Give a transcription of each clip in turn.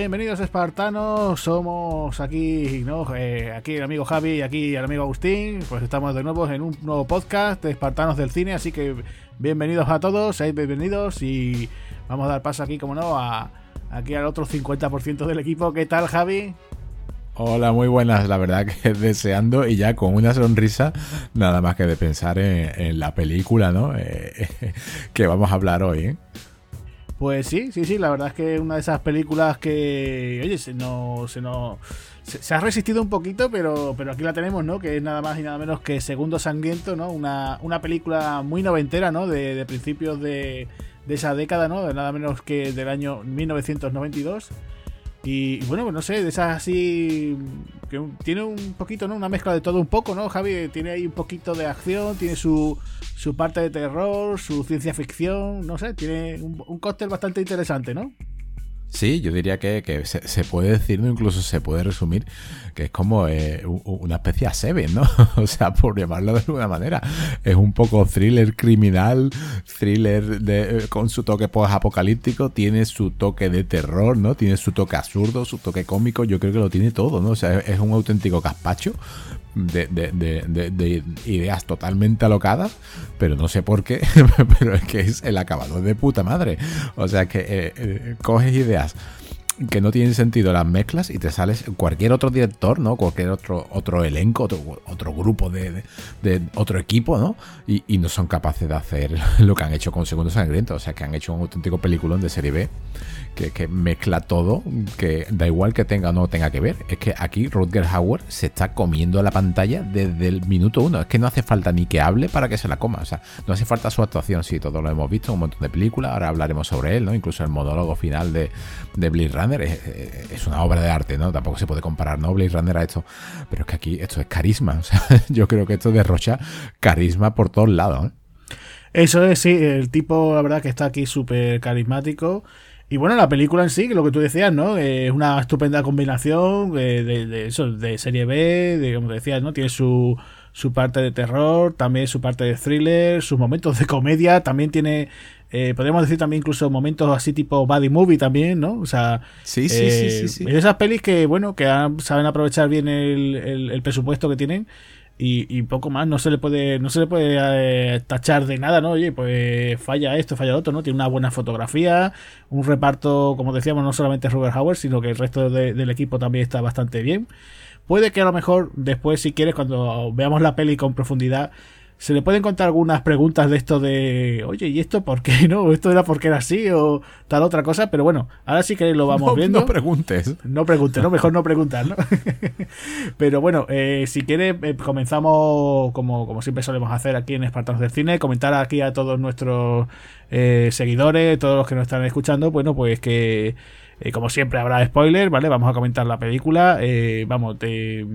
Bienvenidos espartanos, somos aquí, ¿no? Eh, aquí el amigo Javi y aquí el amigo Agustín, pues estamos de nuevo en un nuevo podcast de Espartanos del Cine, así que bienvenidos a todos, seáis bienvenidos y vamos a dar paso aquí, como no, a aquí al otro 50% del equipo. ¿Qué tal Javi? Hola, muy buenas. La verdad que deseando y ya con una sonrisa, nada más que de pensar en, la película, ¿no? Eh, que vamos a hablar hoy, ¿eh? Pues sí, sí, sí, la verdad es que una de esas películas que, oye, se nos, se, nos, se, ha resistido un poquito, pero, pero aquí la tenemos, ¿no? Que es nada más y nada menos que Segundo Sangriento, ¿no? Una, una película muy noventera, ¿no? De, de principios de, de esa década, ¿no? De nada menos que del año 1992. Y, bueno, no sé, de esas así. que tiene un poquito, ¿no? Una mezcla de todo un poco, ¿no? Javi tiene ahí un poquito de acción, tiene su, su parte de terror, su ciencia ficción, no sé, tiene un, un cóctel bastante interesante, ¿no? Sí, yo diría que, se, puede decir, incluso se puede resumir, que es como eh, una especie de Seven, ¿no? o sea, por llamarlo de alguna manera. Es un poco thriller criminal, thriller de, con su toque post-apocalíptico, tiene su toque de terror, ¿no? Tiene su toque absurdo, su toque cómico, yo creo que lo tiene todo, ¿no? O sea, es un auténtico gazpacho de, de, ideas totalmente alocadas, pero no sé por qué, pero es que es el acabado de puta madre. O sea que eh, eh, coges ideas que no tienen sentido las mezclas y te sales cualquier otro director, ¿no? Cualquier otro, otro elenco, otro, otro grupo de, otro equipo, ¿no? Y, y, no son capaces de hacer lo que han hecho con Segundo Sangriento. O sea, que han hecho un auténtico peliculón de serie B que, mezcla todo, que da igual que tenga o no tenga que ver. Es que aquí Rutger Hauer se está comiendo la pantalla desde el minuto uno. Es que no hace falta ni que hable para que se la coma. O sea, no hace falta su actuación. Sí, todos lo hemos visto, un montón de películas. Ahora hablaremos sobre él, ¿no? Incluso el monólogo final de, de Blade Runner es, una obra de arte, ¿no? Tampoco se puede comparar, ¿no? Blade Runner a esto. Pero es que aquí esto es carisma. O sea, yo creo que esto derrocha carisma por todos lados. ¿eh? Eso es, sí, el tipo, la verdad, que está aquí súper carismático. Y bueno, la película en sí, lo que tú decías, ¿no? Es una estupenda combinación de, de, eso, de serie B, de, como decías, ¿no? Tiene su, su parte de terror, también su parte de thriller, sus momentos de comedia, también tiene, eh, podríamos decir también incluso momentos así tipo body movie también, ¿no? O sea, sí, sí, sí, sí, sí, esas pelis que, bueno, que saben aprovechar bien el, el, el presupuesto que tienen y, poco más, no se le puede, no se le puede eh, tachar de nada, ¿no? Oye, pues falla esto, falla lo otro, ¿no? Tiene una buena fotografía, un reparto, como decíamos, no solamente Robert Howard, sino que el resto del equipo también está bastante bien. Puede que a lo mejor después, si quieres, cuando veamos la peli con profundidad, se le pueden contar algunas preguntas de esto de, oye, ¿y esto por qué no? ¿Esto era porque era así o tal otra cosa? Pero bueno, ahora sí que lo vamos viendo. No preguntes. No preguntes, ¿no? Mejor no preguntar, ¿no? Pero bueno, eh, si quieres, eh, comenzamos como, como siempre solemos hacer aquí en Espartanos del Cine, comentar aquí a todos nuestros eh, seguidores, todos los que nos están escuchando, bueno, pues que como siempre habrá spoiler, ¿vale? Vamos a comentar la película. vamos, te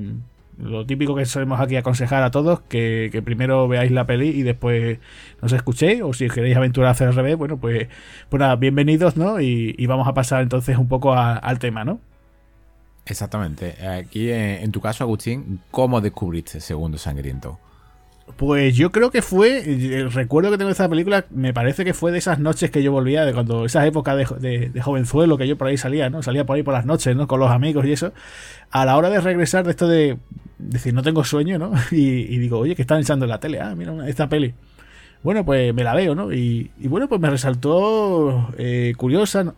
lo típico que solemos aquí aconsejar a todos, que, primero veáis la peli y después nos escuchéis, o si queréis aventurar al revés, bueno, pues, pues nada, bienvenidos, ¿no? Y, vamos a pasar entonces un poco al tema, ¿no? Exactamente. Aquí, en, tu caso, Agustín, ¿cómo descubriste Segundo Sangriento? Pues yo creo que fue, el recuerdo que tengo de esta película, me parece que fue de esas noches que yo volvía, de cuando, esa época de, de, jovenzuelo que yo por ahí salía, ¿no? Salía por ahí por las noches, ¿no? Con los amigos y eso. A la hora de regresar de esto de decir, no tengo sueño, ¿no? Y, digo, oye, que están echando en la tele? Ah, mira esta peli. Bueno, pues me la veo, ¿no? Y, bueno, pues me resaltó eh, curiosa.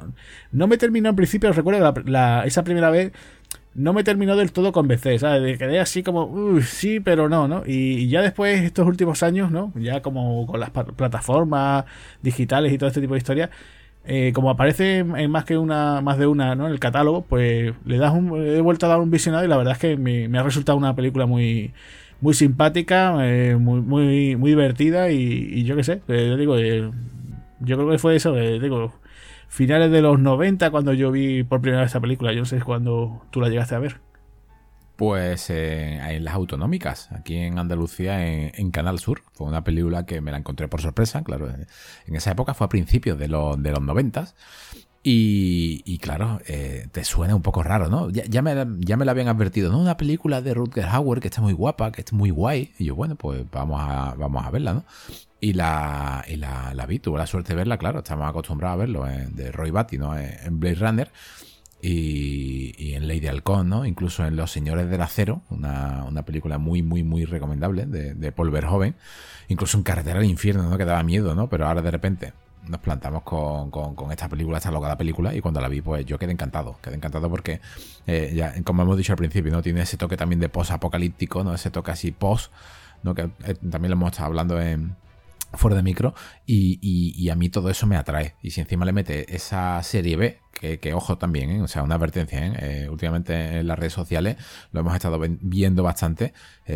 No, me terminó en principio, recuerdo, la, esa primera vez no me terminó del todo convencer, ¿sabes? Quedé así como, uy, sí, pero no, ¿no? Y, ya después, estos últimos años, ¿no? Ya como con las plataformas digitales y todo este tipo de historias, eh, como aparece en más que una, más de una, ¿no? En el catálogo, pues le das un, he vuelto a dar un visionado y la verdad es que me, ha resultado una película muy, muy simpática, eh, muy, muy, muy divertida y, yo qué sé, eh, digo, yo creo que fue eso, digo, finales de los 90 cuando yo vi por primera vez esta película, yo no sé cuándo tú la llegaste a ver. Pues eh, en las autonómicas, aquí en Andalucía, en, Canal Sur. Fue una película que me la encontré por sorpresa, claro. En esa época fue a principios de, los, de los 90. Y, claro, eh, te suena un poco raro, ¿no? Ya, me, ya me la habían advertido, ¿no? Una película de Rutger Hauer que está muy guapa, que está muy guay. Y yo, bueno, pues vamos a, vamos a verla, ¿no? Y la, y la, vi, tuve la suerte de verla, claro, estamos acostumbrados a verlo, eh, de Roy Batty, ¿no? En Blade Runner. y, en Lady Halcón, ¿no? Incluso en Los Señores del Acero, una, una película muy, muy, muy recomendable de, de Paul Verhoeven. Incluso en Carretera al Infierno, ¿no? Que daba miedo, ¿no? Pero ahora de repente nos plantamos con, con, esta película, esta locada película, y cuando la vi, pues yo quedé encantado. Quedé encantado porque, eh, ya, como hemos dicho al principio, ¿no? Tiene ese toque también de post-apocalíptico, ¿no? Ese toque así post, ¿no? Que eh, también lo hemos estado hablando en fuera de micro y, a mí todo eso me atrae y si encima le mete esa serie B que, ojo también, ¿eh? o sea una advertencia ¿eh? últimamente en las redes sociales lo hemos estado viendo bastante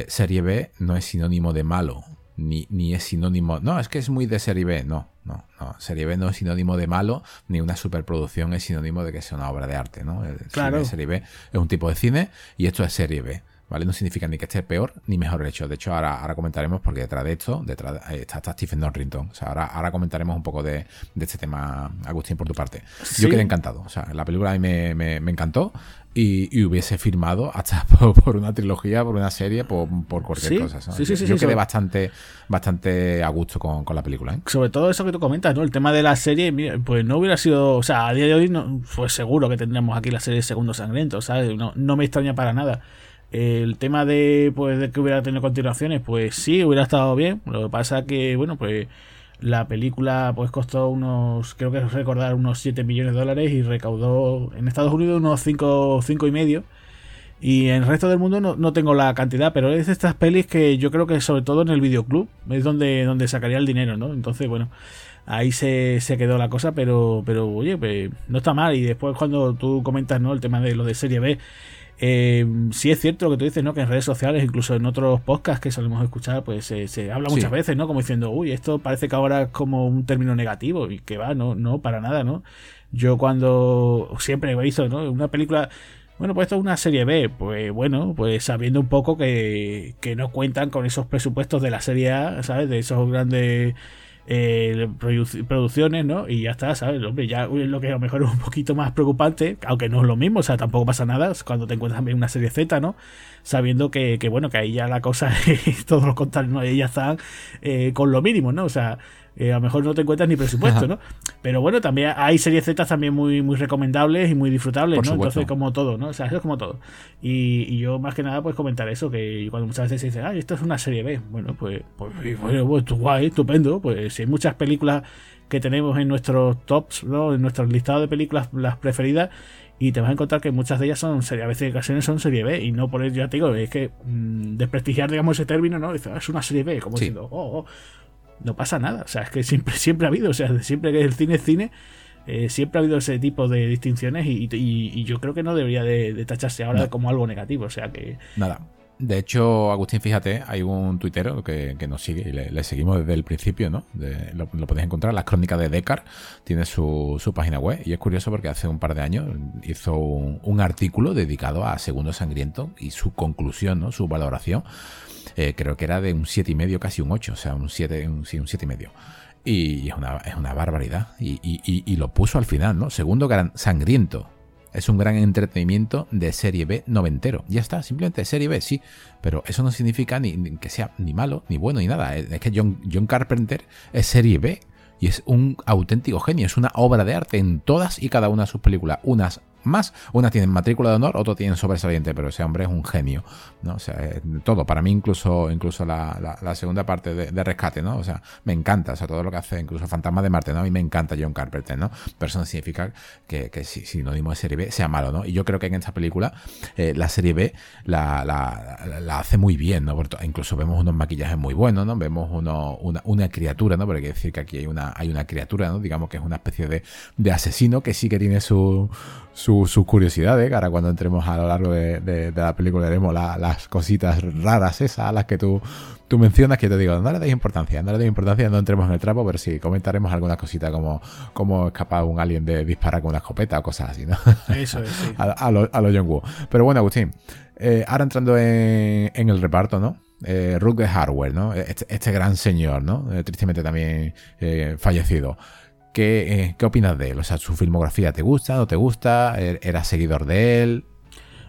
serie B no es sinónimo de malo ni, ni es sinónimo. No, es que es muy de serie B. No, no, no. Serie B no es sinónimo de malo, ni una superproducción es sinónimo de que sea una obra de arte, ¿no? claro. serie B es un tipo de cine y esto es serie B. ¿Vale? No significa ni que esté peor ni mejor hecho. De hecho, ahora, ahora comentaremos, porque detrás de esto, detrás está, está Stephen Norrington. O sea, ahora, ahora comentaremos un poco de, este tema, Agustín, por tu parte. Yo quedé encantado. O sea, la película a mí me, me, me encantó y, hubiese firmado hasta por, una trilogía, por una serie, por, cualquier cosa. Sí, sí, sí, Yo quedé bastante, bastante a gusto con, la película. ¿eh? Sobre todo eso que tú comentas, ¿no? El tema de la serie, pues no hubiera sido, o sea, a día de hoy, no, pues seguro que tendríamos aquí la serie Segundo Sangriento, ¿sabes? No, no me extraña para nada. El tema de, pues, de que hubiera tenido continuaciones, pues sí, hubiera estado bien. Lo que pasa que, bueno, pues la película pues costó unos, creo que recordar, unos 7 millones de dólares y recaudó en Estados Unidos unos 5, 5 y medio. Y en el resto del mundo no, no, tengo la cantidad, pero es de estas pelis que yo creo que sobre todo en el videoclub es donde, donde sacaría el dinero, ¿no? Entonces, bueno, ahí se, se quedó la cosa, pero, pero oye, pues no está mal. Y después cuando tú comentas, ¿no? El tema de lo de serie B, eh, sí es cierto lo que tú dices, ¿no? Que en redes sociales, incluso en otros podcasts que solemos escuchar, pues se habla muchas veces, ¿no? Como diciendo, uy, esto parece que ahora es como un término negativo y que va, no, no, para nada, ¿no? Yo cuando siempre he visto, ¿no? Una película, bueno, pues esto es una serie B, pues bueno, pues sabiendo un poco que, que no cuentan con esos presupuestos de la serie A, ¿sabes? De esos grandes eh, producciones, ¿no? Y ya está, ¿sabes? Hombre, ya lo que a lo mejor es un poquito más preocupante, aunque no es lo mismo, o sea, tampoco pasa nada cuando te encuentras también una serie Z, ¿no? Sabiendo que, que bueno, que ahí ya la cosa todos los contrarios, ¿no? Ya están eh, con lo mínimo, ¿no? O sea, eh, a lo mejor no te encuentras ni presupuesto, ¿no? Pero bueno, también hay series Z también muy, muy recomendables y muy disfrutables, ¿no? Entonces, como todo, ¿no? O sea, eso es como todo. Y, yo más que nada, pues comentar eso, que cuando muchas veces se dice, ah, esto es una serie B, bueno, pues, pues, bueno, pues guay, estupendo, pues si hay muchas películas que tenemos en nuestros tops, ¿no? En nuestro listado de películas, las preferidas, y te vas a encontrar que muchas de ellas son serie, a veces en ocasiones son serie B, y no por ello, ya te digo, es que mm, desprestigiar, digamos, ese término, ¿no? Ah, es una serie B, como diciendo, oh, oh no pasa nada. O sea, es que siempre, siempre ha habido, o sea, siempre que el cine es cine, eh, siempre ha habido ese tipo de distinciones y, yo creo que no debería de, tacharse ahora como algo negativo. O sea que. Nada. De hecho, Agustín, fíjate, hay un tuitero que, nos sigue y le, seguimos desde el principio, ¿no? lo, podéis encontrar, las crónicas de Decar, tiene su, página web y es curioso porque hace un par de años hizo un, un artículo dedicado a Segundo Sangriento y su conclusión, ¿no? Su valoración eh, creo que era de un 7,5, casi un 8, o sea, un 7, un, sí, un 7,5. Y es una, es una barbaridad. Y, y, y, lo puso al final, ¿no? Segundo gran sangriento. Es un gran entretenimiento de serie B noventero. Ya está, simplemente serie B, sí. Pero eso no significa ni, que sea ni malo, ni bueno, ni nada. Es que John, John Carpenter es serie B. Y es un auténtico genio, es una obra de arte en todas y cada una de sus películas. Unas más. Una tiene matrícula de honor, otro tiene sobresaliente, pero ese hombre es un genio, ¿no? O sea, todo. Para mí, incluso, incluso la, la, segunda parte de, Rescate, ¿no? O sea, me encanta, o sea, todo lo que hace, incluso Fantasma de Marte, ¿no? A mí me encanta John Carpenter, ¿no? Pero eso no significa que, que si sinónimo de serie B sea malo, ¿no? Y yo creo que en esta película eh, la serie B la, la, hace muy bien, ¿no? incluso vemos unos maquillajes muy buenos, ¿no? Vemos uno, una, una, criatura, ¿no? Porque hay que decir que aquí hay una, hay una criatura, ¿no? Digamos que es una especie de, de asesino que sí que tiene su curiosidades, que ahora cuando entremos a lo largo de, la película veremos las cositas raras esas a las que tú, tú mencionas, que te digo, no le deis importancia, no le deis importancia, no entremos en el trapo, pero sí comentaremos alguna cosita como, como escapar un alien de disparar con una escopeta o cosas así, ¿no? Eso es, sí. a, lo, a John Woo. Pero bueno, Agustín, eh, ahora entrando en, el reparto, ¿no? Eh, de Hardware, ¿no? Este, este, gran señor, ¿no? Eh, tristemente también eh, fallecido. Eh, ¿Qué, opinas de él? O sea, ¿su filmografía te gusta, no te gusta? ¿Er-, ¿Eras seguidor de él?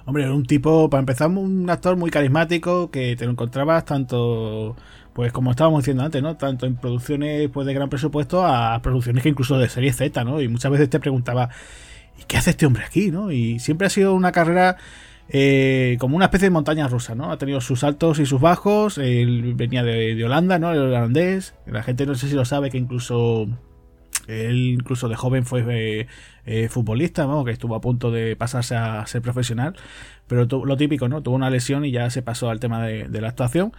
Hombre, era un tipo, para empezar, un actor muy carismático que te lo encontrabas tanto, pues como estábamos diciendo antes, ¿no? Tanto en producciones pues, de gran presupuesto a producciones que incluso de serie Z, ¿no? Y muchas veces te preguntaba, ¿y qué hace este hombre aquí? ¿no? Y siempre ha sido una carrera eh, como una especie de montaña rusa, ¿no? Ha tenido sus altos y sus bajos. Él venía de, Holanda, ¿no? El holandés. La gente no sé si lo sabe que incluso él incluso de joven fue eh, eh, futbolista, ¿no? que estuvo a punto de pasarse a ser profesional, pero lo típico, ¿no? Tuvo una lesión y ya se pasó al tema de, la actuación.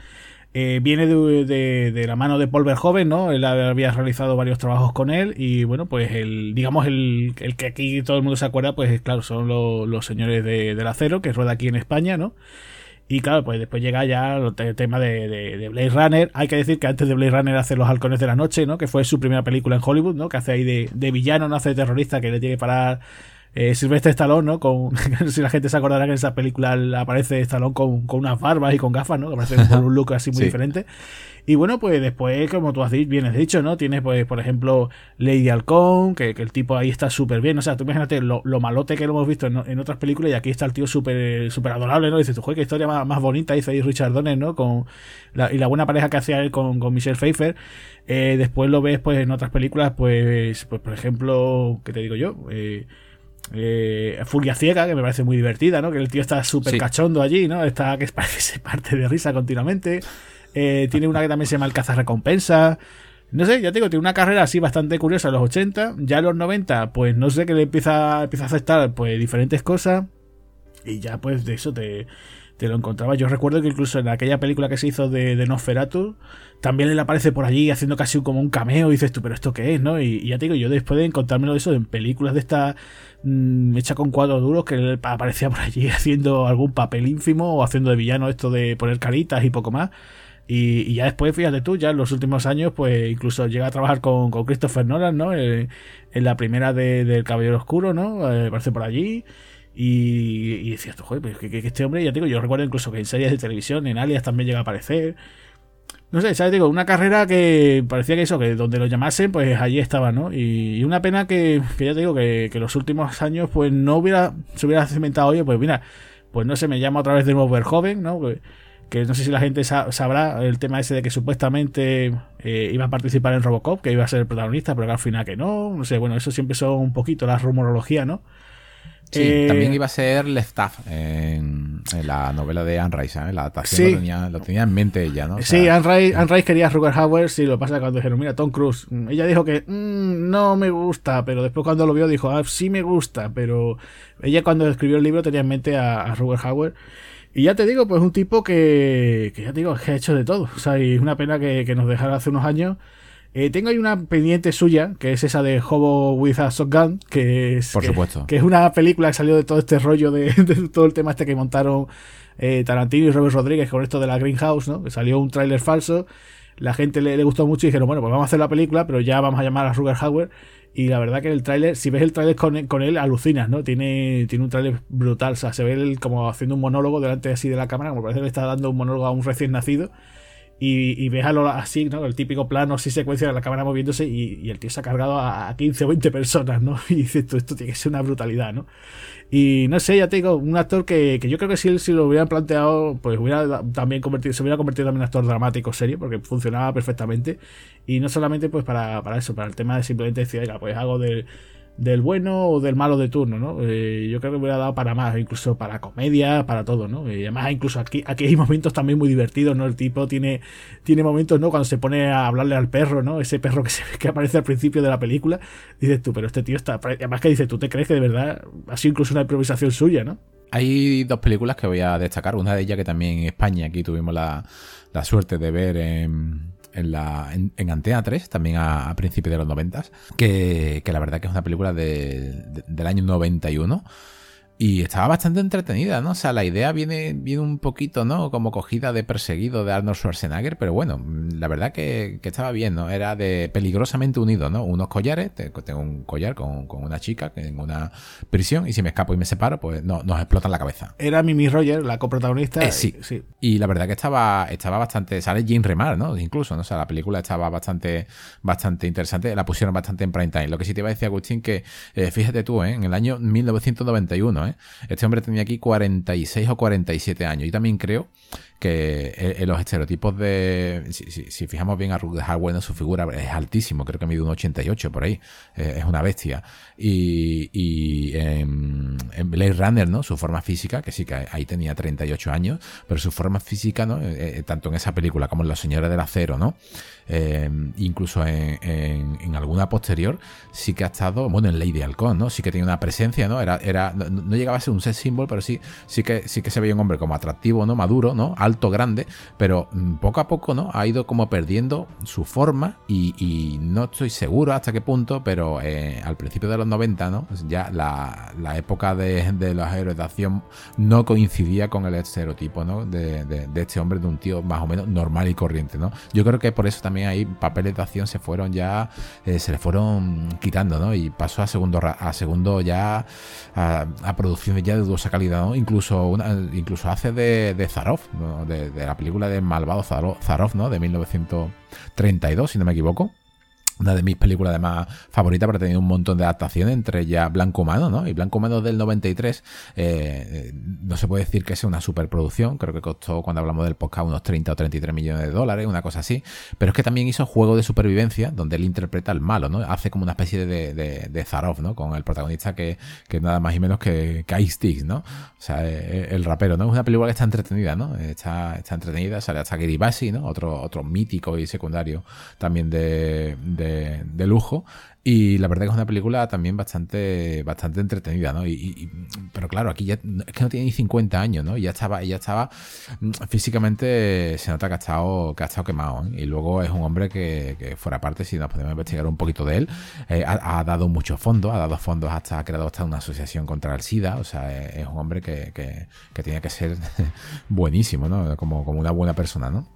Eh, viene de, la mano de Paul Verhoeven, ¿no? Él había realizado varios trabajos con él y bueno, pues el, digamos, el, que aquí todo el mundo se acuerda, pues claro, son los señores de, del acero, que rueda aquí en España, ¿no? Y claro, pues después llega ya el tema de, de, Blade Runner. Hay que decir que antes de Blade Runner hace Los Halcones de la Noche, ¿no? Que fue su primera película en Hollywood, ¿no? Que hace ahí de, de villano, no hace de terrorista, que le tiene que parar eh, Silvestre Stallone, ¿no? Con, si la gente se acordará que en esa película aparece Stallone con, con unas barbas y con gafas, ¿no? Que parece un look así muy diferente. Y bueno, pues después, como tú has dicho, bien has dicho, ¿no? Tienes, pues, por ejemplo, Lady Halcón, que, el tipo ahí está súper bien. O sea, tú imagínate lo, malote que lo hemos visto en, otras películas y aquí está el tío súper súper adorable, ¿no? dices, tú, qué historia más, bonita hizo ahí Richard Donner, ¿no? Con y la buena pareja que hacía él con, con Michelle Pfeiffer. Eh, después lo ves, pues, en otras películas, pues, pues por ejemplo, ¿qué te digo yo? Eh, eh, Furia Ciega, que me parece muy divertida, ¿no? Que el tío está súper cachondo allí, ¿no? Está que parece parte de risa continuamente. Eh, tiene una que también se llama El Recompensa. No sé, ya te digo, tiene una carrera así bastante curiosa en los 80. Ya en los 90, pues no sé que le empieza, empieza a aceptar pues diferentes cosas. Y ya pues de eso te, te lo encontraba. Yo recuerdo que incluso en aquella película que se hizo de, de Nosferatu, también él aparece por allí haciendo casi como un cameo. Y dices tú, pero ¿esto qué es? ¿no? Y, ya te digo, yo después de encontrármelo de eso en películas de esta mm, hecha con cuadros duros, que él aparecía por allí haciendo algún papel ínfimo o haciendo de villano esto de poner caritas y poco más. Y, ya después, fíjate tú, ya en los últimos años, pues incluso llega a trabajar con, Christopher Nolan, ¿no? Eh, en la primera de, del Caballero Oscuro, ¿no? Eh, aparece por allí. Y, y decías joder, pues que, este hombre, ya digo, yo recuerdo incluso que en series de televisión, en Alias también llega a aparecer. No sé, ¿sabes? Digo, una carrera que parecía que eso, que donde lo llamasen, pues allí estaba, ¿no? Y, una pena que, que, ya te digo, que, que los últimos años, pues no hubiera, se hubiera cimentado, oye, pues mira, pues no se me llama otra vez de nuevo joven, ¿no? Que no sé si la gente sabrá el tema ese de que supuestamente eh, iba a participar en Robocop, que iba a ser el protagonista, pero que al final que no, no sé, bueno, eso siempre son un poquito la rumorología, ¿no? Sí, eh, también iba a ser Leftaff en, en, la novela de Anne Rice, ¿eh? la adaptación lo, tenía, lo, tenía, en mente ella, ¿no? sí, Anne Rice, quería a Ruger Hauer, sí, lo pasa cuando dijeron, mira, Tom Cruise, mm, ella dijo que mm, no me gusta, pero después cuando lo vio dijo, ah, sí me gusta, pero ella cuando escribió el libro tenía en mente a, a Ruger Hauer y ya te digo, pues un tipo que, que ya te digo, que ha hecho de todo. O sea, y es una pena que, nos dejara hace unos años. Eh, tengo ahí una pendiente suya, que es esa de Hobo with a Shotgun, que es, Por que, supuesto. que es una película que salió de todo este rollo de, todo el tema este que montaron eh, Tarantino y Robert Rodríguez con esto de la Greenhouse, ¿no? Que salió un tráiler falso, la gente le, le, gustó mucho y dijeron, bueno, pues vamos a hacer la película, pero ya vamos a llamar a Ruger Hauer y la verdad que el tráiler, si ves el tráiler con, con, él, alucinas, ¿no? Tiene, tiene un tráiler brutal. O sea, se ve él como haciendo un monólogo delante así de la cámara, como parece que le está dando un monólogo a un recién nacido. Y, y ves a lo así, ¿no? El típico plano así secuencia de la cámara moviéndose y, el tío se ha cargado a, 15 o 20 personas, ¿no? Y dices, esto, esto tiene que ser una brutalidad, ¿no? Y no sé, ya te digo, un actor que, que yo creo que si si lo hubieran planteado, pues hubiera también convertido, se hubiera convertido también en actor dramático serio, porque funcionaba perfectamente. Y no solamente pues para, para eso, para el tema de simplemente decir, oiga, pues hago de del bueno o del malo de turno, ¿no? Eh, yo creo que me hubiera dado para más, incluso para comedia, para todo, ¿no? Y además, incluso aquí, aquí hay momentos también muy divertidos, ¿no? El tipo tiene, tiene momentos, ¿no? Cuando se pone a hablarle al perro, ¿no? Ese perro que, se, que aparece al principio de la película, dices tú, pero este tío está. Además, que dices, tú te crees que de verdad ha sido incluso una improvisación suya, ¿no? Hay dos películas que voy a destacar. Una de ellas que también en España aquí tuvimos la, la suerte de ver en en, la, en, Antena 3, también a, principios de los 90, que, que la verdad que es una película de, del año 91 y estaba bastante entretenida, ¿no? O sea, la idea viene, viene un poquito, ¿no? Como cogida de perseguido de Arnold Schwarzenegger, pero bueno, la verdad que, estaba bien, ¿no? Era de peligrosamente unido, ¿no? Unos collares, tengo un collar con, una chica en una prisión y si me escapo y me separo, pues no, nos explotan la cabeza. Era Mimi Roger, la coprotagonista. Eh, sí, sí. Y la verdad que estaba, estaba bastante, sale Jim Remar, ¿no? Incluso, ¿no? O sea, la película estaba bastante, bastante interesante, la pusieron bastante en prime time. Lo que sí te iba a decir, Agustín, que eh, fíjate tú, ¿eh? En el año 1991, años. ¿Eh? Este hombre tenía aquí 46 o 47 años. Y también creo que en, eh, los estereotipos de. Si, fijamos bien a Rutger Hauer, su figura es altísimo, creo que mide un 88 por ahí. Eh, es una bestia. Y, y en, Blade Runner, ¿no? Su forma física, que sí que ahí tenía 38 años, pero su forma física, ¿no? tanto en esa película como en Los Señores del Acero, ¿no? incluso en, en, alguna posterior, sí que ha estado, bueno, en Lady Halcón, ¿no? Sí que tenía una presencia, ¿no? Era, era, no, llegaba a ser un sex symbol, pero sí, sí que, sí que se veía un hombre como atractivo, ¿no? Maduro, ¿no? Alto, grande, pero mm, poco a poco, ¿no? Ha ido como perdiendo su forma y, no estoy seguro hasta qué punto, pero eh, al principio de los 90, ¿no? Ya la, la época de, de los héroes de acción no coincidía con el estereotipo, ¿no? De, de, este hombre, de un tío más o menos normal y corriente, ¿no? Yo creo que por eso también hay papeles de acción se fueron ya, eh, se le fueron quitando, ¿no? Y pasó a segundo, a segundo ya, a, producciones ya de dudosa calidad, ¿no? Incluso, una, incluso hace de, de Zarov, de, de, la película de Malvado Zarov, ¿no? De 1932, si no me equivoco una de mis películas además favoritas, pero ha un montón de adaptaciones, entre ellas Blanco Humano, ¿no? Y Blanco Humano del 93, eh, eh, no se puede decir que sea una superproducción, creo que costó cuando hablamos del podcast unos 30 o 33 millones de dólares, una cosa así, pero es que también hizo Juego de Supervivencia, donde él interpreta al malo, ¿no? Hace como una especie de, de, de Zarov, ¿no? Con el protagonista que, que nada más y menos que, que Ice ¿no? O sea, eh, el rapero, ¿no? Es una película que está entretenida, ¿no? Está, está entretenida, sale hasta Gary ¿no? Otro, otro mítico y secundario también de, lujo. Y la verdad que es una película también bastante, bastante entretenida, ¿no? Y, pero claro, aquí ya es que no tiene ni 50 años, ¿no? Y ya estaba, ya estaba mm, físicamente se nota que ha estado, que ha estado quemado. ¿eh? Y luego es un hombre que, fuera parte, si nos podemos investigar un poquito de él, eh, ha, dado muchos fondos, ha dado fondos hasta, ha creado hasta una asociación contra el SIDA. O sea, es, un hombre que, que, tiene que ser buenísimo, ¿no? Como, como una buena persona, ¿no?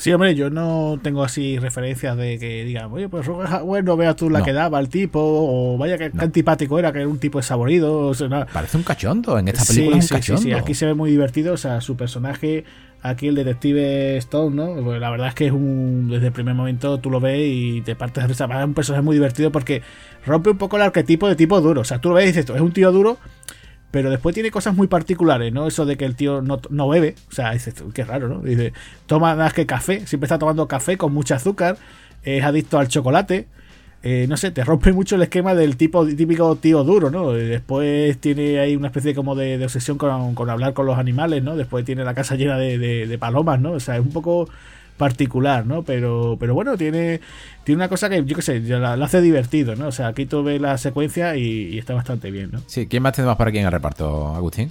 Sí, hombre, yo no tengo así referencias de que digan, oye, pues bueno, veas tú la que daba el tipo, o vaya que antipático era, que era un tipo desaborido. Parece un cachondo, en esta película es un cachondo. Sí, sí, aquí se ve muy divertido, o sea, su personaje, aquí el detective Stone, ¿no? Pues la verdad es que es un, desde el primer momento tú lo ves y te partes de risa. Es un personaje muy divertido porque rompe un poco el arquetipo de tipo duro, o sea, tú lo ves y dices, esto es un tío duro pero después tiene cosas muy particulares, ¿no? Eso de que el tío no, no bebe. O sea, dice, qué raro, ¿no? Dice, toma nada más que café. Siempre está tomando café con mucho azúcar. Es adicto al chocolate. Eh, no sé, te rompe mucho el esquema del tipo típico tío duro, ¿no? Después tiene ahí una especie como de, obsesión con, con, hablar con los animales, ¿no? Después tiene la casa llena de, de palomas, ¿no? O sea, es un poco particular, ¿no? Pero, pero bueno, tiene, tiene una cosa que yo qué sé, la, hace divertido, ¿no? O sea, aquí tú ves la secuencia y, está bastante bien, ¿no? Sí, ¿quién más tenemos por aquí en el reparto, Agustín?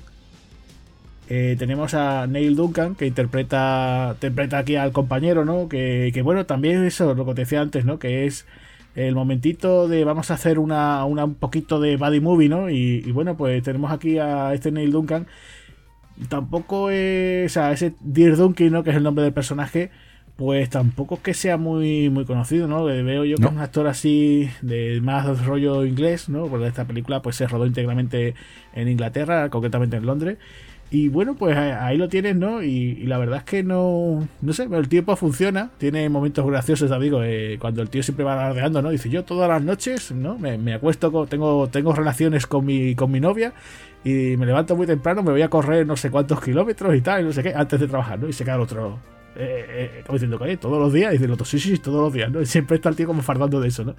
Eh, tenemos a Neil Duncan que interpreta, interpreta aquí al compañero, ¿no? Que, que, bueno, también eso, lo que te decía antes, ¿no? Que es el momentito de vamos a hacer una, una un poquito de body movie, ¿no? Y, y, bueno, pues tenemos aquí a este Neil Duncan. Tampoco es, o sea, ese Dear Duncan, ¿no? Que es el nombre del personaje pues tampoco es que sea muy, muy conocido, ¿no? Veo yo que es un actor así de más rollo inglés, ¿no? Porque esta película pues se rodó íntegramente en Inglaterra, concretamente en Londres. Y bueno, pues ahí lo tienes, ¿no? Y, la verdad es que no, no sé, el tiempo funciona, tiene momentos graciosos, digo, eh, cuando el tío siempre va alardeando, ¿no? Dice, yo todas las noches, ¿no? Me, me acuesto, con, tengo, tengo relaciones con mi, con mi novia y me levanto muy temprano, me voy a correr no sé cuántos kilómetros y tal, no sé qué, antes de trabajar, ¿no? Y se queda el otro, eh, eh, como diciendo que todos los días, y dice el otro, sí, sí, todos los días, ¿no? Y siempre está el tío como fardando de eso, ¿no?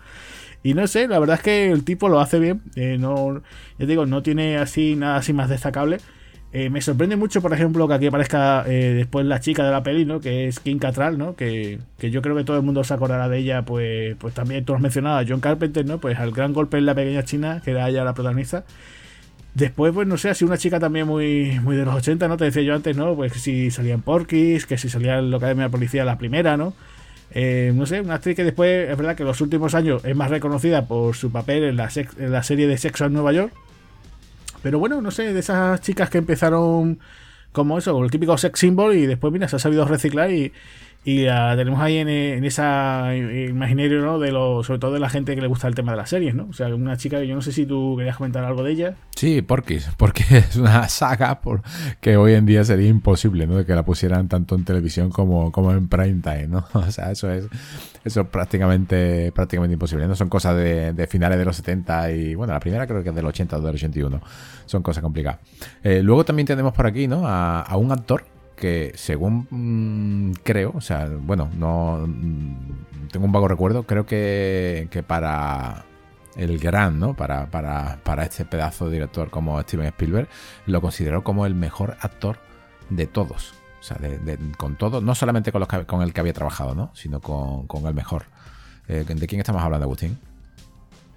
Y no sé, la verdad es que el tipo lo hace bien, eh, no, ya digo, no tiene así nada así más destacable. Eh, me sorprende mucho, por ejemplo, que aquí aparezca después la chica de la peli, ¿no? Que es Kim Catral, ¿no? Que, que, yo creo que todo el mundo se acordará de ella, pues, pues también tú has mencionado John Carpenter, ¿no? Pues al gran golpe en la pequeña China, que era ella la protagonista. Después, pues no sé, así una chica también muy, muy de los 80, ¿no? Te decía yo antes, ¿no? Pues que si salía en Porky's, que si salía la Academia de Policía la primera, ¿no? Eh, no sé, una actriz que después, es verdad que en los últimos años es más reconocida por su papel en la, en la serie de Sexo en Nueva York. Pero bueno, no sé, de esas chicas que empezaron como eso, el típico sex symbol y después, mira, se ha sabido reciclar y, Y la tenemos ahí en, en esa imaginario, ¿no? De lo, sobre todo de la gente que le gusta el tema de las series, ¿no? O sea, una chica que yo no sé si tú querías comentar algo de ella. Sí, porque, porque es una saga por, que hoy en día sería imposible, ¿no? De que la pusieran tanto en televisión como, como en prime time, ¿no? O sea, eso es, eso es prácticamente, prácticamente imposible. No son cosas de, de, finales de los 70 y, bueno, la primera creo que es del 80 o del 81. Son cosas complicadas. Eh, luego también tenemos por aquí, ¿no? A, a un actor que según mmm, creo, o sea, bueno, no mmm, tengo un vago recuerdo, creo que, que para el gran, ¿no? Para, para, para, este pedazo de director como Steven Spielberg, lo consideró como el mejor actor de todos. O sea, de, de, con todo, no solamente con, los que, con el que había trabajado, ¿no? Sino con, con el mejor. Eh, ¿De quién estamos hablando, Agustín?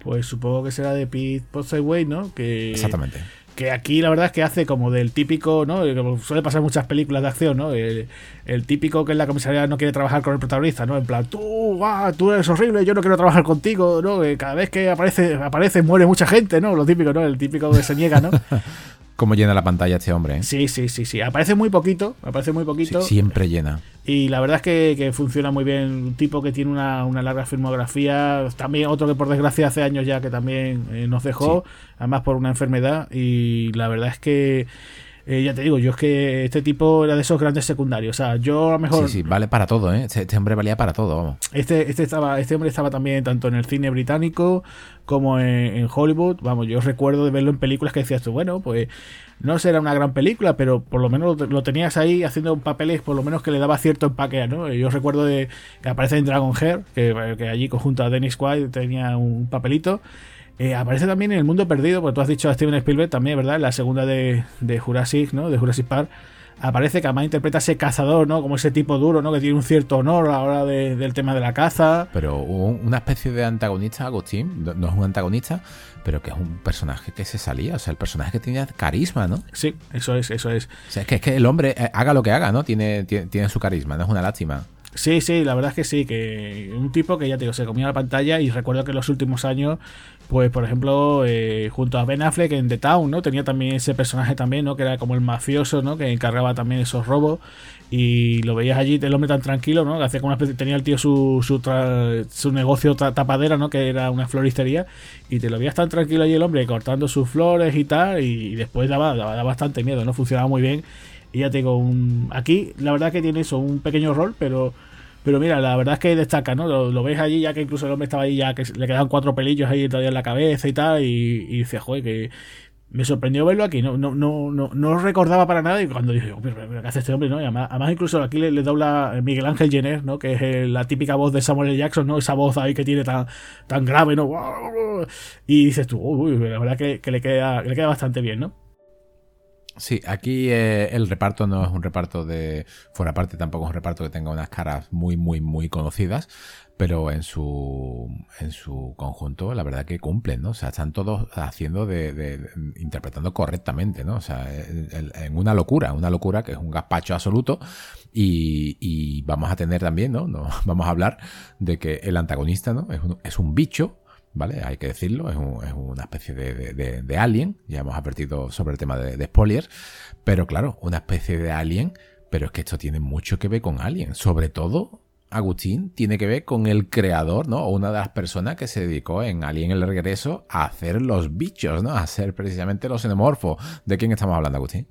Pues supongo que será de Pete Postlethwaite, ¿no? Que, Exactamente que aquí la verdad es que hace como del típico, ¿no? Como suele pasar en muchas películas de acción, ¿no? El, el, típico que en la comisaría no quiere trabajar con el protagonista, ¿no? En plan, tú, ah, tú eres horrible, yo no quiero trabajar contigo, ¿no? Que cada vez que aparece, aparece muere mucha gente, ¿no? Lo típico, ¿no? El típico que se niega, ¿no? Cómo llena la pantalla este hombre. ¿eh? Sí, sí, sí, sí. Aparece muy poquito, aparece muy poquito. Sí, siempre llena. Y la verdad es que, que, funciona muy bien. Un tipo que tiene una, una, larga filmografía. También otro que por desgracia hace años ya que también eh, nos dejó, sí. además por una enfermedad. Y la verdad es que eh, ya te digo, yo es que este tipo era de esos grandes secundarios. O sea, yo a lo mejor. Sí, sí, vale para todo, ¿eh? Este, este, hombre valía para todo, vamos. Este, este, estaba, este hombre estaba también tanto en el cine británico como en, en, Hollywood. Vamos, yo recuerdo de verlo en películas que decías tú, bueno, pues no será una gran película, pero por lo menos lo, lo tenías ahí haciendo papeles, por lo menos que le daba cierto empaque, ¿no? Yo recuerdo de que aparece en Dragon Hair, que, que allí conjunto a Dennis Quaid tenía un papelito. Eh, aparece también en El Mundo Perdido, porque tú has dicho a Steven Spielberg también, ¿verdad? En la segunda de, de Jurassic, ¿no? De Jurassic Park. Aparece que además interpreta a ese cazador, ¿no? Como ese tipo duro, ¿no? Que tiene un cierto honor a la hora de, del tema de la caza. Pero una especie de antagonista, Agustín, no es un antagonista, pero que es un personaje que se salía, o sea, el personaje que tenía carisma, ¿no? Sí, eso es, eso es. O sea, es que, es que el hombre, eh, haga lo que haga, ¿no? Tiene, tiene, tiene su carisma, no es una lástima. Sí, sí, la verdad es que sí, que un tipo que ya te digo, se comía la pantalla y recuerdo que en los últimos años, pues por ejemplo, eh, junto a Ben Affleck en The Town, ¿no? Tenía también ese personaje también, ¿no? Que era como el mafioso, ¿no? Que encargaba también esos robos y lo veías allí, el hombre tan tranquilo, ¿no? Que hacía como una especie, tenía el tío su, su, tra, su negocio tapadera, ¿no? Que era una floristería y te lo veías tan tranquilo allí el hombre cortando sus flores y tal y, después daba, daba bastante miedo, ¿no? Funcionaba muy bien y ya tengo un. Aquí, la verdad que tiene eso, un pequeño rol, pero. Pero mira, la verdad es que destaca, ¿no? Lo, lo ves allí, ya que incluso el hombre estaba ahí, ya que le quedaban cuatro pelillos ahí todavía en la cabeza y tal. Y, y dice, joder, que. Me sorprendió verlo aquí, no, no, no, no, no recordaba para nada. Y cuando dije, pero, pero, ¿qué hace este hombre? ¿no? Y además, además, incluso aquí le, le dobla Miguel Ángel Jenner, ¿no? Que es la típica voz de Samuel L. Jackson, ¿no? Esa voz ahí que tiene tan, tan grave, ¿no? Y dices tú, uy, la verdad que, que le, queda, que le queda bastante bien, ¿no? Sí, aquí eh, el reparto no es un reparto de. Fuera parte, tampoco es un reparto que tenga unas caras muy, muy, muy conocidas. Pero en su, en su conjunto, la verdad que cumplen, ¿no? O sea, están todos haciendo de. interpretando correctamente, ¿no? O sea, en, en, una locura, una locura que es un gazpacho absoluto. Y, y vamos a tener también, ¿no? ¿no? Vamos a hablar de que el antagonista, ¿no? Es un, es un bicho ¿vale? Hay que decirlo, es, un, es una especie de, alien, ya hemos advertido sobre el tema de, de spoilers, pero claro, una especie de alien, pero es que esto tiene mucho que ver con alien, sobre todo Agustín tiene que ver con el creador, ¿no? O una de las personas que se dedicó en Alien el regreso a hacer los bichos, ¿no? A hacer precisamente los xenomorfos. ¿De quién estamos hablando, Agustín?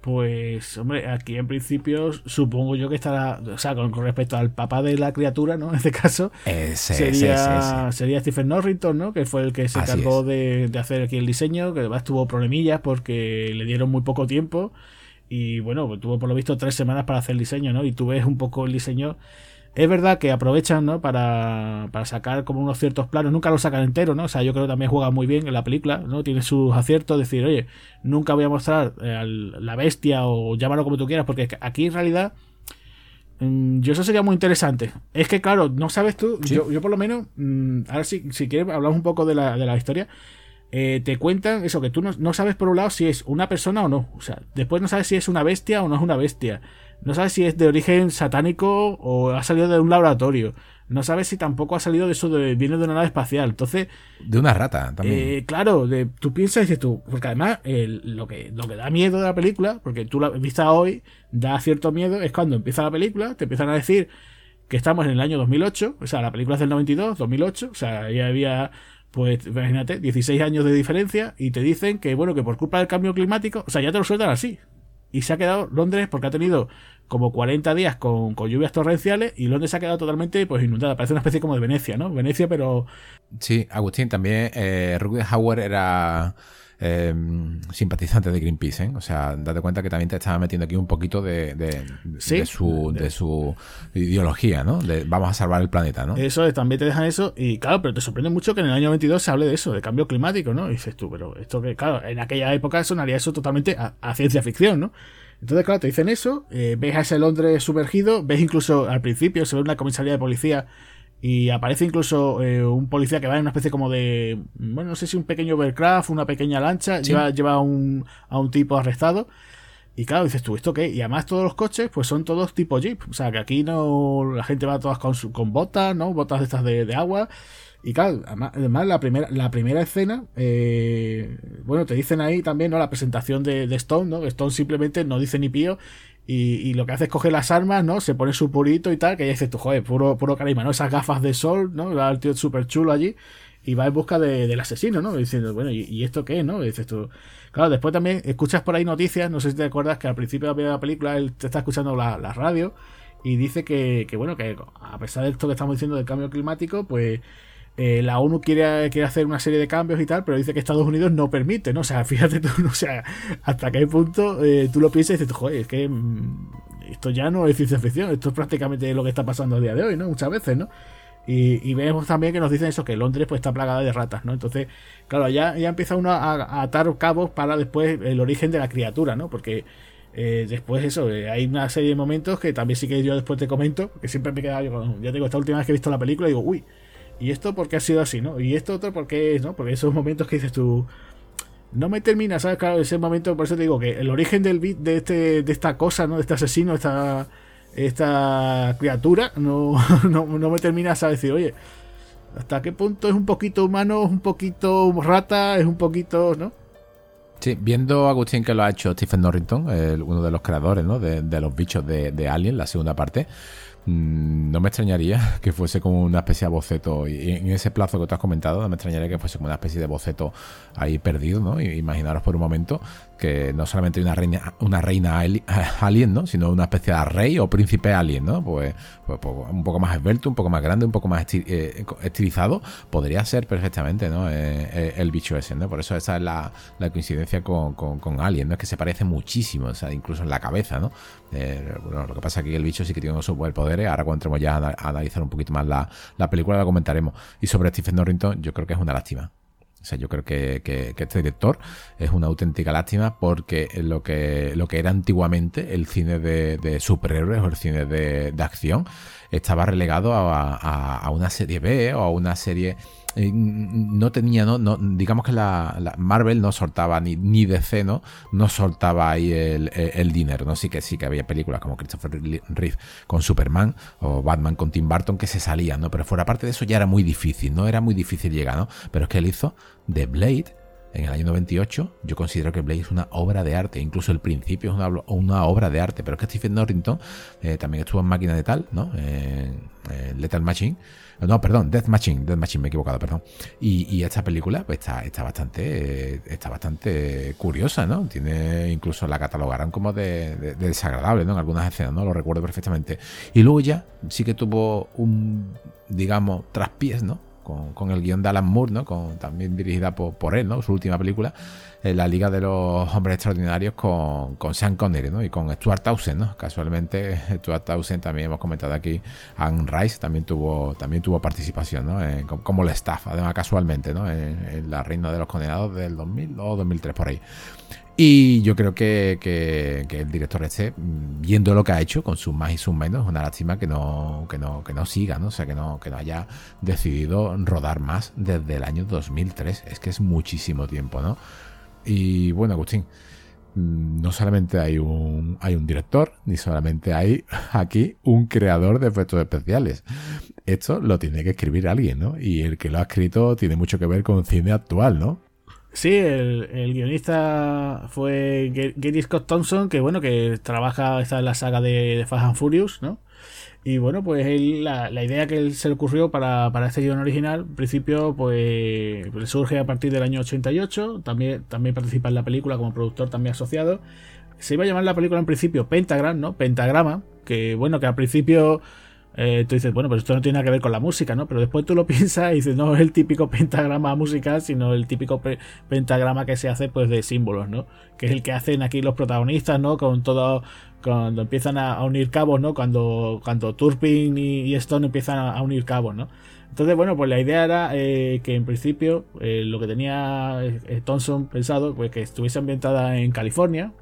Pues, hombre, aquí en principio supongo yo que estará, o sea, con, con respecto al papá de la criatura, ¿no? En este caso, ese, sería, ese, ese. sería Stephen Norrington, ¿no? Que fue el que se Así encargó de, de, hacer aquí el diseño, que además tuvo problemillas porque le dieron muy poco tiempo y, bueno, pues tuvo por lo visto tres semanas para hacer el diseño, ¿no? Y tú ves un poco el diseño es verdad que aprovechan, ¿no? Para, para, sacar como unos ciertos planos. Nunca lo sacan entero, ¿no? O sea, yo creo que también juega muy bien en la película, ¿no? Tiene sus aciertos. Decir, oye, nunca voy a mostrar eh, la bestia o llámalo como tú quieras, porque aquí en realidad. Mmm, yo eso sería muy interesante. Es que, claro, no sabes tú. ¿Sí? Yo, yo, por lo menos. Ahora sí, si quieres, hablamos un poco de la, de la historia. Eh, te cuentan eso, que tú no, no, sabes por un lado si es una persona o no. O sea, después no sabes si es una bestia o no es una bestia. No sabes si es de origen satánico o ha salido de un laboratorio. No sabes si tampoco ha salido de eso de viene de una nave espacial. Entonces. De una rata también. Eh, claro, de, tú piensas y dices tú. Porque además, lo, que, lo que da miedo de la película, porque tú la vista hoy, da cierto miedo, es cuando empieza la película, te empiezan a decir que estamos en el año 2008. O sea, la película es del 92, 2008. O sea, ya había pues imagínate, 16 años de diferencia y te dicen que, bueno, que por culpa del cambio climático, o sea, ya te lo sueltan así. Y se ha quedado Londres porque ha tenido como 40 días con, lluvias torrenciales y Londres se ha quedado totalmente pues inundada. Parece una especie como de Venecia, ¿no? Venecia, pero... Sí, Agustín, también eh, Hauer era Em, simpatizante de Greenpeace, ¿eh? O sea, date cuenta que también te estaba metiendo aquí un poquito de, de, su, de su ideología, ¿no? De vamos a salvar el planeta, ¿no? Eso es, también te dejan eso. Y claro, pero te sorprende mucho que en el año 22 se hable de eso, de cambio climático, ¿no? Y dices tú, pero esto que, claro, en aquella época sonaría eso totalmente a, ciencia ficción, ¿no? Entonces, claro, te dicen eso, eh, ves a ese Londres sumergido, ves incluso al principio, se ve una comisaría de policía y aparece incluso eh, un policía que va en una especie como de. Bueno, no sé si un pequeño overcraft, una pequeña lancha. Lleva, lleva a, un, a un tipo arrestado. Y claro, dices tú, ¿esto qué? Y además todos los coches, pues son todos tipo Jeep. O sea, que aquí no. La gente va todas con, con botas, ¿no? Botas de estas de, agua. Y claro, además, la, primera, la primera escena, eh, bueno, te dicen ahí también, ¿no? La presentación de, de Stone, ¿no? Stone simplemente no dice ni pío y, lo que hace es coger las armas, ¿no? Se pone su purito y tal, que ya dices tú, joder, puro, puro carisma, ¿no? Esas gafas de sol, ¿no? El tío súper chulo allí y va en busca del asesino, ¿no? Diciendo, bueno, ¿y, esto qué, no? dices tú. Claro, después también escuchas por ahí noticias, no sé si te acuerdas que al principio de la película él te está escuchando la, radio y dice que, que, bueno, que a pesar de esto que estamos diciendo del cambio climático, pues eh, la ONU quiere, quiere, hacer una serie de cambios y tal, pero dice que Estados Unidos no permite, ¿no? O sea, fíjate tú, o sea, hasta qué punto eh, tú lo piensas y dices, joder, es que mm, esto ya no es ciencia ficción, esto es prácticamente lo que está pasando a día de hoy, ¿no? Muchas veces, ¿no? Y, vemos también que nos dicen eso, que Londres pues está plagada de ratas, ¿no? Entonces, claro, ya, ya empieza uno a, atar cabos para después el origen de la criatura, ¿no? Porque eh, después eso, hay una serie de momentos que también sí que yo después te comento, que siempre me he quedado, yo, ya digo, esta última vez que he visto la película, digo, uy, ¿Y esto porque ha sido así, no? Y esto otro porque es, ¿no? Porque esos momentos que dices tú. No me termina, ¿sabes? Claro, ese momento, por eso te digo que el origen del beat de este, de esta cosa, ¿no? De este asesino, esta, esta criatura, no, no, me termina, ¿sabes? Decir, oye, ¿hasta qué punto es un poquito humano, es un poquito rata, es un poquito, ¿no? Sí, viendo Agustín que lo ha hecho Stephen Norrington, uno de los creadores ¿no? de, los bichos de, Alien, la segunda parte, no me extrañaría que fuese como una especie de boceto, y en ese plazo que te has comentado, no me extrañaría que fuese como una especie de boceto ahí perdido, ¿no? Imaginaros por un momento que no solamente hay una reina, una reina alien, ¿no? Sino una especie de rey o príncipe alien, ¿no? Pues, pues, pues un poco más esbelto, un poco más grande, un poco más eh, estilizado, podría ser perfectamente, ¿no? Eh, eh, el bicho ese, ¿no? Por eso esa es la, coincidencia con, con, Alien, ¿no? Es que se parece muchísimo, o sea, incluso en la cabeza, ¿no? bueno, lo que pasa es que el bicho sí que tiene unos superpoderes, ahora cuando entremos ya a, analizar un poquito más la, la película la comentaremos. Y sobre Stephen Norrington, yo creo que es una lástima. O sea, yo creo que, este director es una auténtica lástima porque lo que, lo que era antiguamente el cine de, superhéroes o el cine de, acción estaba relegado a, una serie B o a una serie eh, no tenía, no, no, digamos que la, Marvel no soltaba ni, ni DC, ¿no? No soltaba ahí el, dinero, ¿no? Sí que sí que había películas como Christopher Reeve con Superman o Batman con Tim Burton que se salían, ¿no? Pero fuera parte de eso ya era muy difícil, ¿no? Era muy difícil llegar, ¿no? Pero es que él hizo The Blade en el año 98, yo considero que Blade es una obra de arte, incluso el principio es una, obra de arte, pero es que Stephen Norrington eh, también estuvo en Máquina de Tal, ¿no? En, Lethal Machine, no, perdón, Death Machine, Death Machine, me he equivocado, perdón. Y, esta película pues, está, bastante, está bastante curiosa, ¿no? Tiene, incluso la catalogaron como de, desagradable, ¿no? En algunas escenas, ¿no? Lo recuerdo perfectamente. Y luego ya sí que tuvo un, digamos, traspiés, ¿no? Con, el guion de Alan Moore, ¿no? Con, también dirigida por, él, ¿no? Su última película, en La Liga de los Hombres Extraordinarios con, con Sean Connery, ¿no? Y con Stuart Townsend, ¿no? Casualmente, Stuart Townsend también hemos comentado aquí, Anne Rice también tuvo, también tuvo participación, ¿no? como, el staff, además casualmente, ¿no? En, La Reina de los Condenados del 2000 o 2003 por ahí. Y yo creo que, el director este, viendo lo que ha hecho, con sus más y sus menos, es una lástima que no, que no, que no siga, ¿no? O sea, que no, que no haya decidido rodar más desde el año 2003. Es que es muchísimo tiempo, ¿no? Y bueno, Agustín, mm, no solamente hay un, hay un director, ni solamente hay aquí un creador de efectos especiales. Esto lo tiene que escribir alguien, ¿no? Y el que lo ha escrito tiene mucho que ver con cine actual, ¿no? Sí, el, guionista fue Gary Scott Thompson, que bueno, que trabaja, está en la saga de, Fast and Furious, ¿no? Y bueno, pues él, la, idea que se le ocurrió para, para este guion original, en principio, pues surge a partir del año 88. También, también participa en la película como productor también asociado. Se iba a llamar la película en principio Pentagram, ¿no? Pentagrama. Que bueno, que al principio eh, tú dices, bueno, pero esto no tiene nada que ver con la música, ¿no? Pero después tú lo piensas y dices, no es el típico pentagrama musical, sino el típico pentagrama que se hace pues de símbolos, ¿no? Que es el que hacen aquí los protagonistas, ¿no? Con todo, cuando empiezan a, unir cabos, ¿no? Cuando, cuando Turpin y, Stone empiezan a, unir cabos, ¿no? Entonces, bueno, pues la idea era eh, que en principio eh, lo que tenía Thompson pensado, pues que estuviese ambientada en California,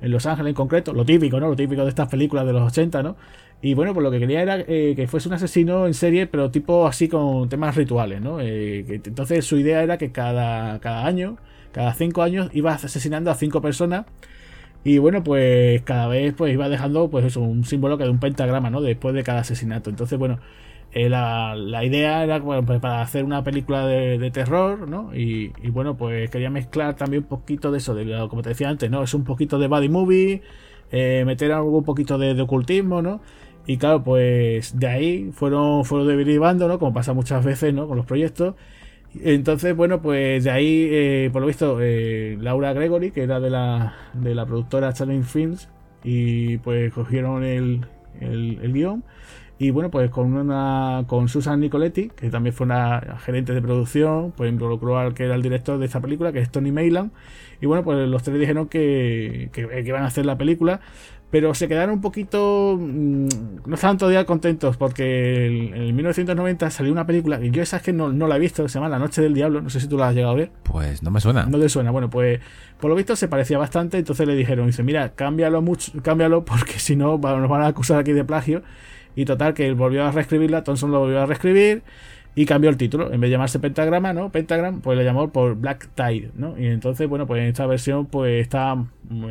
en Los Ángeles en concreto, lo típico, ¿no? Lo típico de estas películas de los 80, ¿no? Y bueno, pues lo que quería era eh, que fuese un asesino en serie, pero tipo así con temas rituales, ¿no? Eh, entonces su idea era que cada, cada año, cada cinco años, iba asesinando a cinco personas. Y bueno, pues cada vez pues iba dejando pues eso, un símbolo que de un pentagrama, ¿no? Después de cada asesinato. Entonces, bueno, eh, la, idea era pues, para hacer una película de, terror, ¿no? Y, bueno, pues quería mezclar también un poquito de eso, de, como te decía antes, ¿no? Es un poquito de body movie, meter algo un poquito de, de ocultismo, ¿no? Y claro, pues de ahí fueron, fueron derivando, ¿no? Como pasa muchas veces, ¿no? Con los proyectos. Entonces, bueno, pues de ahí, eh, por lo visto, eh, Laura Gregory, que era de la, de la productora Challenge Films, y pues cogieron el, el, guion. Y bueno, pues con una con Susan Nicoletti, que también fue una gerente de producción, pues involucró al que era el director de esta película, que es Tony Mayland. Y bueno, pues los tres dijeron que, que iban a hacer la película pero se quedaron un poquito. Mm, no estaban todavía contentos porque en 1990 salió una película y yo esa es que no, la he visto, se llama La Noche del Diablo. No sé si tú la has llegado a ver. Pues no me suena. No te suena. Bueno, pues por lo visto se parecía bastante. Entonces le dijeron: Dice, mira, cámbialo mucho, cámbialo porque si no nos van a acusar aquí de plagio. Y total, que él volvió a reescribirla. Thompson lo volvió a reescribir y cambió el título. En vez de llamarse Pentagrama, ¿no? Pentagram, pues le llamó por Black Tide, ¿no? Y entonces, bueno, pues en esta versión, pues está.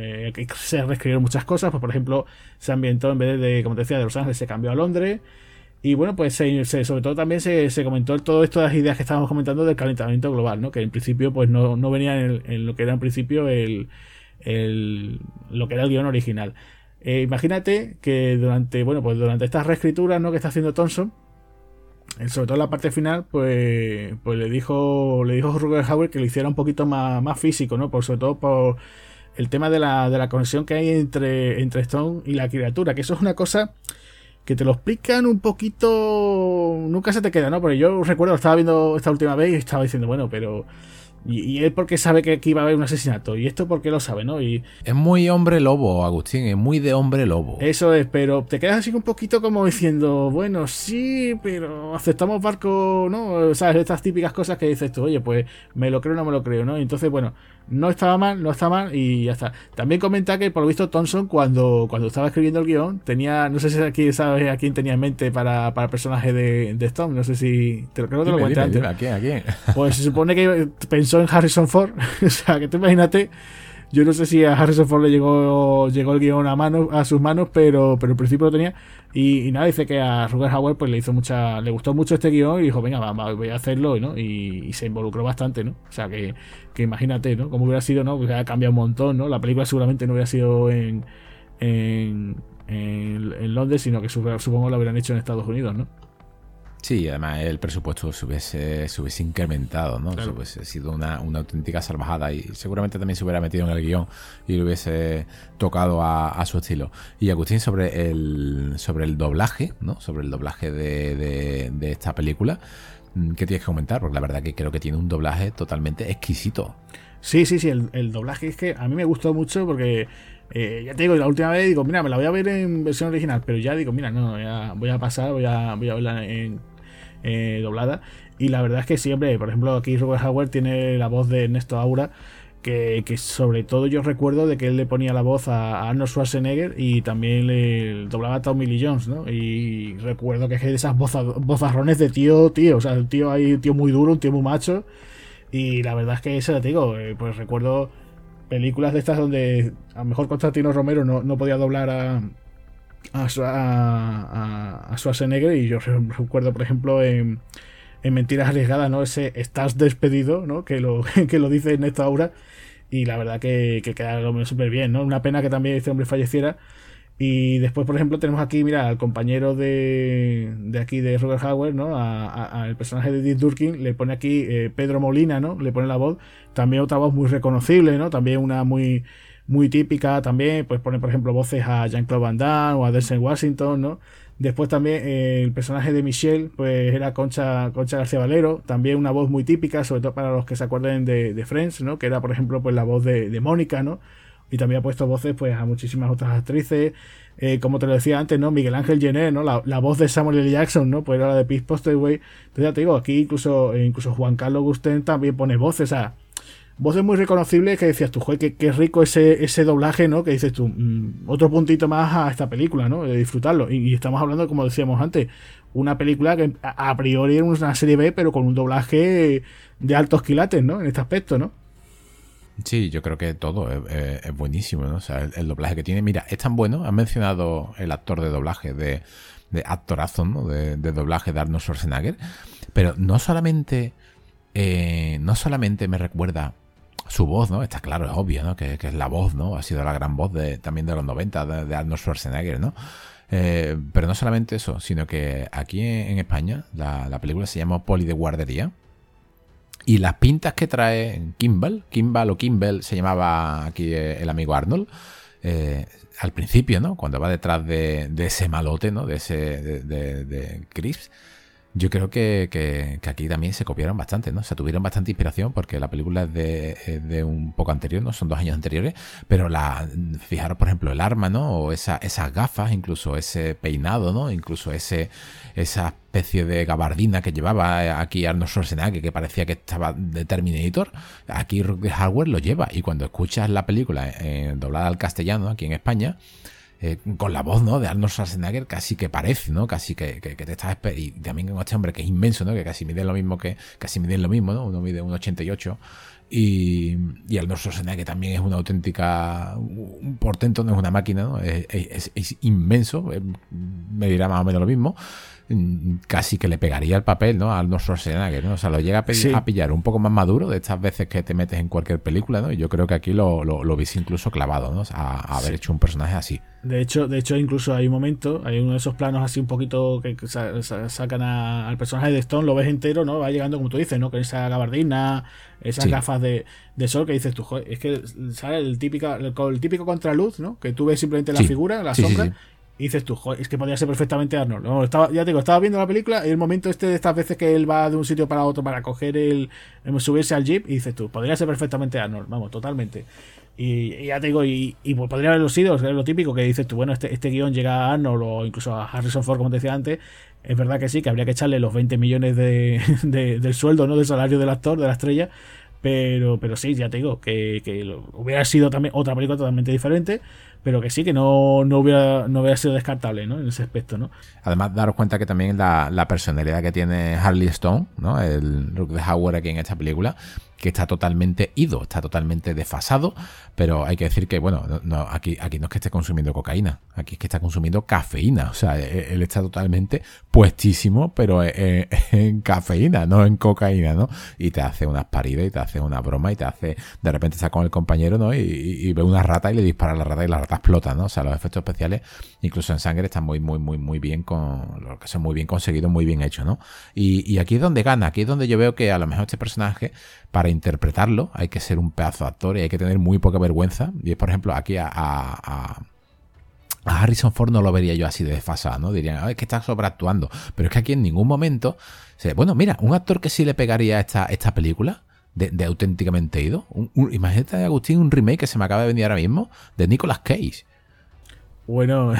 Eh, se reescribieron muchas cosas. Pues, por ejemplo, se ambientó en vez de, como te decía, de Los Ángeles, se cambió a Londres. Y bueno, pues sobre todo también se, comentó todo esto las ideas que estábamos comentando del calentamiento global, ¿no? Que en principio, pues no, no venía en, lo que era en principio el, el, lo que era el guion original. Eh, imagínate que durante, bueno, pues durante estas reescrituras, ¿no? Que está haciendo Thompson sobre todo en la parte final, pues, pues le dijo le dijo Ruger Hauer que lo hiciera un poquito más, más físico, ¿no? Por, sobre todo por el tema de la, de la conexión que hay entre, entre Stone y la criatura, que eso es una cosa que te lo explican un poquito, nunca se te queda, ¿no? Porque yo recuerdo, estaba viendo esta última vez y estaba diciendo, bueno, pero y, él porque sabe que aquí iba a haber un asesinato. Y esto porque lo sabe, ¿no? Y es muy hombre lobo, Agustín. Es muy de hombre lobo. Eso es, pero te quedas así un poquito como diciendo, bueno, sí, pero aceptamos barco, ¿no? O sea, estas típicas cosas que dices tú, oye, pues me lo creo o no me lo creo, ¿no? entonces, bueno, no estaba mal, no está mal y ya está. También comenta que por lo visto Thompson cuando, cuando estaba escribiendo el guion tenía, no sé si aquí sabes a quién tenía en mente para, para el personaje de, de Stone, no sé si te lo creo que te lo comenté antes. ¿A quién? ¿A quién? Pues se supone que pensó en Harrison Ford, o sea, que tú imagínate yo no sé si a Harrison Ford le llegó, llegó el guion a, mano, a sus manos, pero, pero en principio lo tenía. Y, nada, dice que a Ruger Hauer pues, le hizo mucha, le gustó mucho este guion y dijo, venga, va, voy a hacerlo, ¿no? Y, se involucró bastante, ¿no? O sea, que, que imagínate, ¿no? Cómo hubiera sido, ¿no? Porque ha cambiado un montón, ¿no? La película seguramente no hubiera sido en, en, en, Londres, sino que supongo lo hubieran hecho en Estados Unidos, ¿no? Sí, además el presupuesto se hubiese, se hubiese incrementado, ¿no? Se hubiese sido una, auténtica salvajada y seguramente también se hubiera metido en el guion y le hubiese tocado a, su estilo. Y Agustín, sobre el, sobre el doblaje, ¿no? Sobre el doblaje de, de, esta película, mm, ¿qué tienes que comentar? Porque la verdad que creo que tiene un doblaje totalmente exquisito. Sí, sí, sí, el, doblaje es que a mí me gustó mucho porque eh, ya te digo, la última vez digo, mira, me la voy a ver en versión original, pero ya digo, mira, no, ya voy a pasar, voy a, voy a verla en, eh, doblada. Y la verdad es que siempre, por ejemplo, aquí Robert Howard tiene la voz de Ernesto Aura, que, sobre todo yo recuerdo de que él le ponía la voz a Arnold Schwarzenegger y también le doblaba a Tommy Lee Jones, ¿no? Y recuerdo que es de esas vozarrones de tío, tío, o sea, el tío ahí, un tío muy duro, un tío muy macho. Y la verdad es que eso, te digo, eh, pues recuerdo películas de estas donde a lo mejor Constantino Romero no, no podía doblar a, a, a, a, y yo recuerdo, por ejemplo, en, en Mentiras Arriesgadas, ¿no? Ese estás despedido, ¿no? Que lo, que lo dice en esta obra y la verdad que, que queda súper bien, ¿no? Una pena que también este hombre falleciera. Y después, por ejemplo, tenemos aquí, mira, al compañero de, de aquí de Robert Howard, ¿no? Al personaje de Dick Durkin, le pone aquí eh, Pedro Molina, ¿no? Le pone la voz. También otra voz muy reconocible, ¿no? También una muy, muy típica también. Pues pone, por ejemplo, voces a Jean-Claude Van Damme o a Denzel Washington, ¿no? Después también eh, el personaje de Michelle, pues era Concha, Concha García Valero, también una voz muy típica, sobre todo para los que se acuerden de, Friends, ¿no? Que era, por ejemplo, pues la voz de, Mónica, ¿no? Y también ha puesto voces pues a muchísimas otras actrices. Eh, como te lo decía antes, ¿no? Miguel Ángel Jenner, ¿no? La, la, voz de Samuel L. Jackson, ¿no? Pues era la de Pete Postlewaite. Entonces ya te digo, aquí incluso, incluso Juan Carlos Gusten también pone voces, sea, voces muy reconocibles que decías tú, joder, qué, rico ese, ese doblaje, ¿no? Que dices tú, mmm, otro puntito más a esta película, ¿no? De disfrutarlo. Y, estamos hablando, como decíamos antes, una película que a, priori era una serie B, pero con un doblaje de altos quilates, ¿no? En este aspecto, ¿no? Sí, yo creo que todo es, buenísimo, ¿no? O sea, el, doblaje que tiene. Mira, es tan bueno. Han mencionado el actor de doblaje de, de actorazo, ¿no? De, de, doblaje de Arnold Schwarzenegger. Pero no solamente. Eh, no solamente me recuerda su voz, ¿no? Está claro, es obvio, ¿no? Que, que, es la voz, ¿no? Ha sido la gran voz de, también de los 90 de, Arnold Schwarzenegger, ¿no? Eh, pero no solamente eso, sino que aquí en, España la, la, película se llama Poli de Guardería. Y las pintas que trae Kimball, Kimball o Kimball se llamaba aquí el amigo Arnold, eh, al principio, ¿no? Cuando va detrás de, de ese malote, ¿no? De ese, de, de, de Chris, yo creo que, que, aquí también se copiaron bastante, ¿no? O sea, tuvieron bastante inspiración porque la película es de, de un poco anterior, ¿no? Son dos años anteriores, pero la, fijaros, por ejemplo, el arma, ¿no? O esa, esas gafas, incluso ese peinado, ¿no? Incluso ese, esa especie de gabardina que llevaba aquí Arnold Schwarzenegger, que parecía que estaba de Terminator, aquí Rock Hardware lo lleva. Y cuando escuchas la película eh, doblada al castellano aquí en España, eh, con la voz, ¿no? De Arnold Schwarzenegger casi que parece, ¿no? Casi que, que, que te estás y también con este hombre que es inmenso, ¿no? Que casi mide lo mismo que casi mide lo mismo, ¿no? Uno mide 1.88 y, y Arnold Schwarzenegger también es una auténtica un portento, no es una máquina, ¿no? Es, es, es inmenso, me dirá más o menos lo mismo casi que le pegaría el papel, ¿no? A Arnold Schwarzenegger, ¿no? O sea, lo llega a, sí. a, pillar un poco más maduro de estas veces que te metes en cualquier película, ¿no? Y yo creo que aquí lo, lo, lo incluso clavado, ¿no? A, a haber sí. hecho un personaje así. De hecho, de hecho, incluso hay un momento, hay uno de esos planos así un poquito que sacan a, al personaje de Stone, lo ves entero, ¿no? Va llegando, como tú dices, ¿no? Con esa gabardina, esas sí. gafas de, de, sol que dices tú, joder, es que sale el típico, el, el típico contraluz, ¿no? Que tú ves simplemente la figura, la sombra y dices tú, es que podría ser perfectamente Arnold. No, estaba, ya te digo, estaba viendo la película y el momento este de estas veces que él va de un sitio para otro para coger el, el subirse al jeep y dices tú, podría ser perfectamente Arnold, vamos, totalmente. Y, ya te digo, y, y, podría haberlo sido, es lo típico que dices tú, bueno, este, este guion llega a Arnold o incluso a Harrison Ford, como te decía antes, es verdad que sí, que habría que echarle los 20 millones de, de, del sueldo, ¿no? Del salario del actor, de la estrella, pero, pero sí, ya te digo, que, que hubiera sido también otra película totalmente diferente, pero que sí, que no, no, hubiera, no hubiera sido descartable, ¿no? En ese aspecto, ¿no? Además, daros cuenta que también la, la personalidad que tiene Harley Stone, ¿no? El Rook de Howard aquí en esta película, que está totalmente ido, está totalmente desfasado, pero hay que decir que, bueno, no, aquí, aquí no es que esté consumiendo cocaína, aquí es que está consumiendo cafeína, o sea, e, él está totalmente puestísimo, pero en, en cafeína, no en cocaína, ¿no? Y te hace unas paridas y te hace una broma y te hace, de repente está con el compañero, ¿no? Y ve una rata y le dispara a la rata y la rata explota, ¿no? O sea, los efectos especiales, incluso en sangre, están muy, muy, muy, muy bien con, lo que son muy bien conseguidos, muy bien hechos, ¿no? Y, y aquí es donde gana, aquí es donde yo veo que a lo mejor este personaje, para interpretarlo, hay que ser un pedazo de actor y hay que tener muy poca vergüenza. Y por ejemplo, aquí a, a, Harrison Ford no lo vería yo así de desfasado, ¿no? Dirían, es que está sobreactuando. Pero es que aquí en ningún momento. Bueno, mira, un actor que sí le pegaría esta, esta película, de, de, auténticamente ido. Un, un, imagínate, Agustín, un remake que se me acaba de venir ahora mismo de Nicolas Cage. Bueno,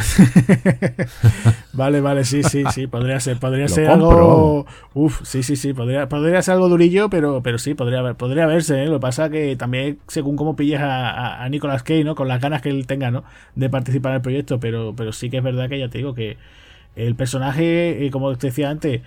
vale, vale, sí, sí, sí, podría ser, podría ser algo, uf, sí, sí, sí, podría, podría ser algo durillo, pero, pero sí, podría, podría verse, ¿eh? lo que pasa que también según cómo pilles a, a, a, Nicolas Cage, ¿no? Con las ganas que él tenga, ¿no? De participar en el proyecto, pero, pero sí que es verdad que ya te digo que el personaje, eh, como te decía antes,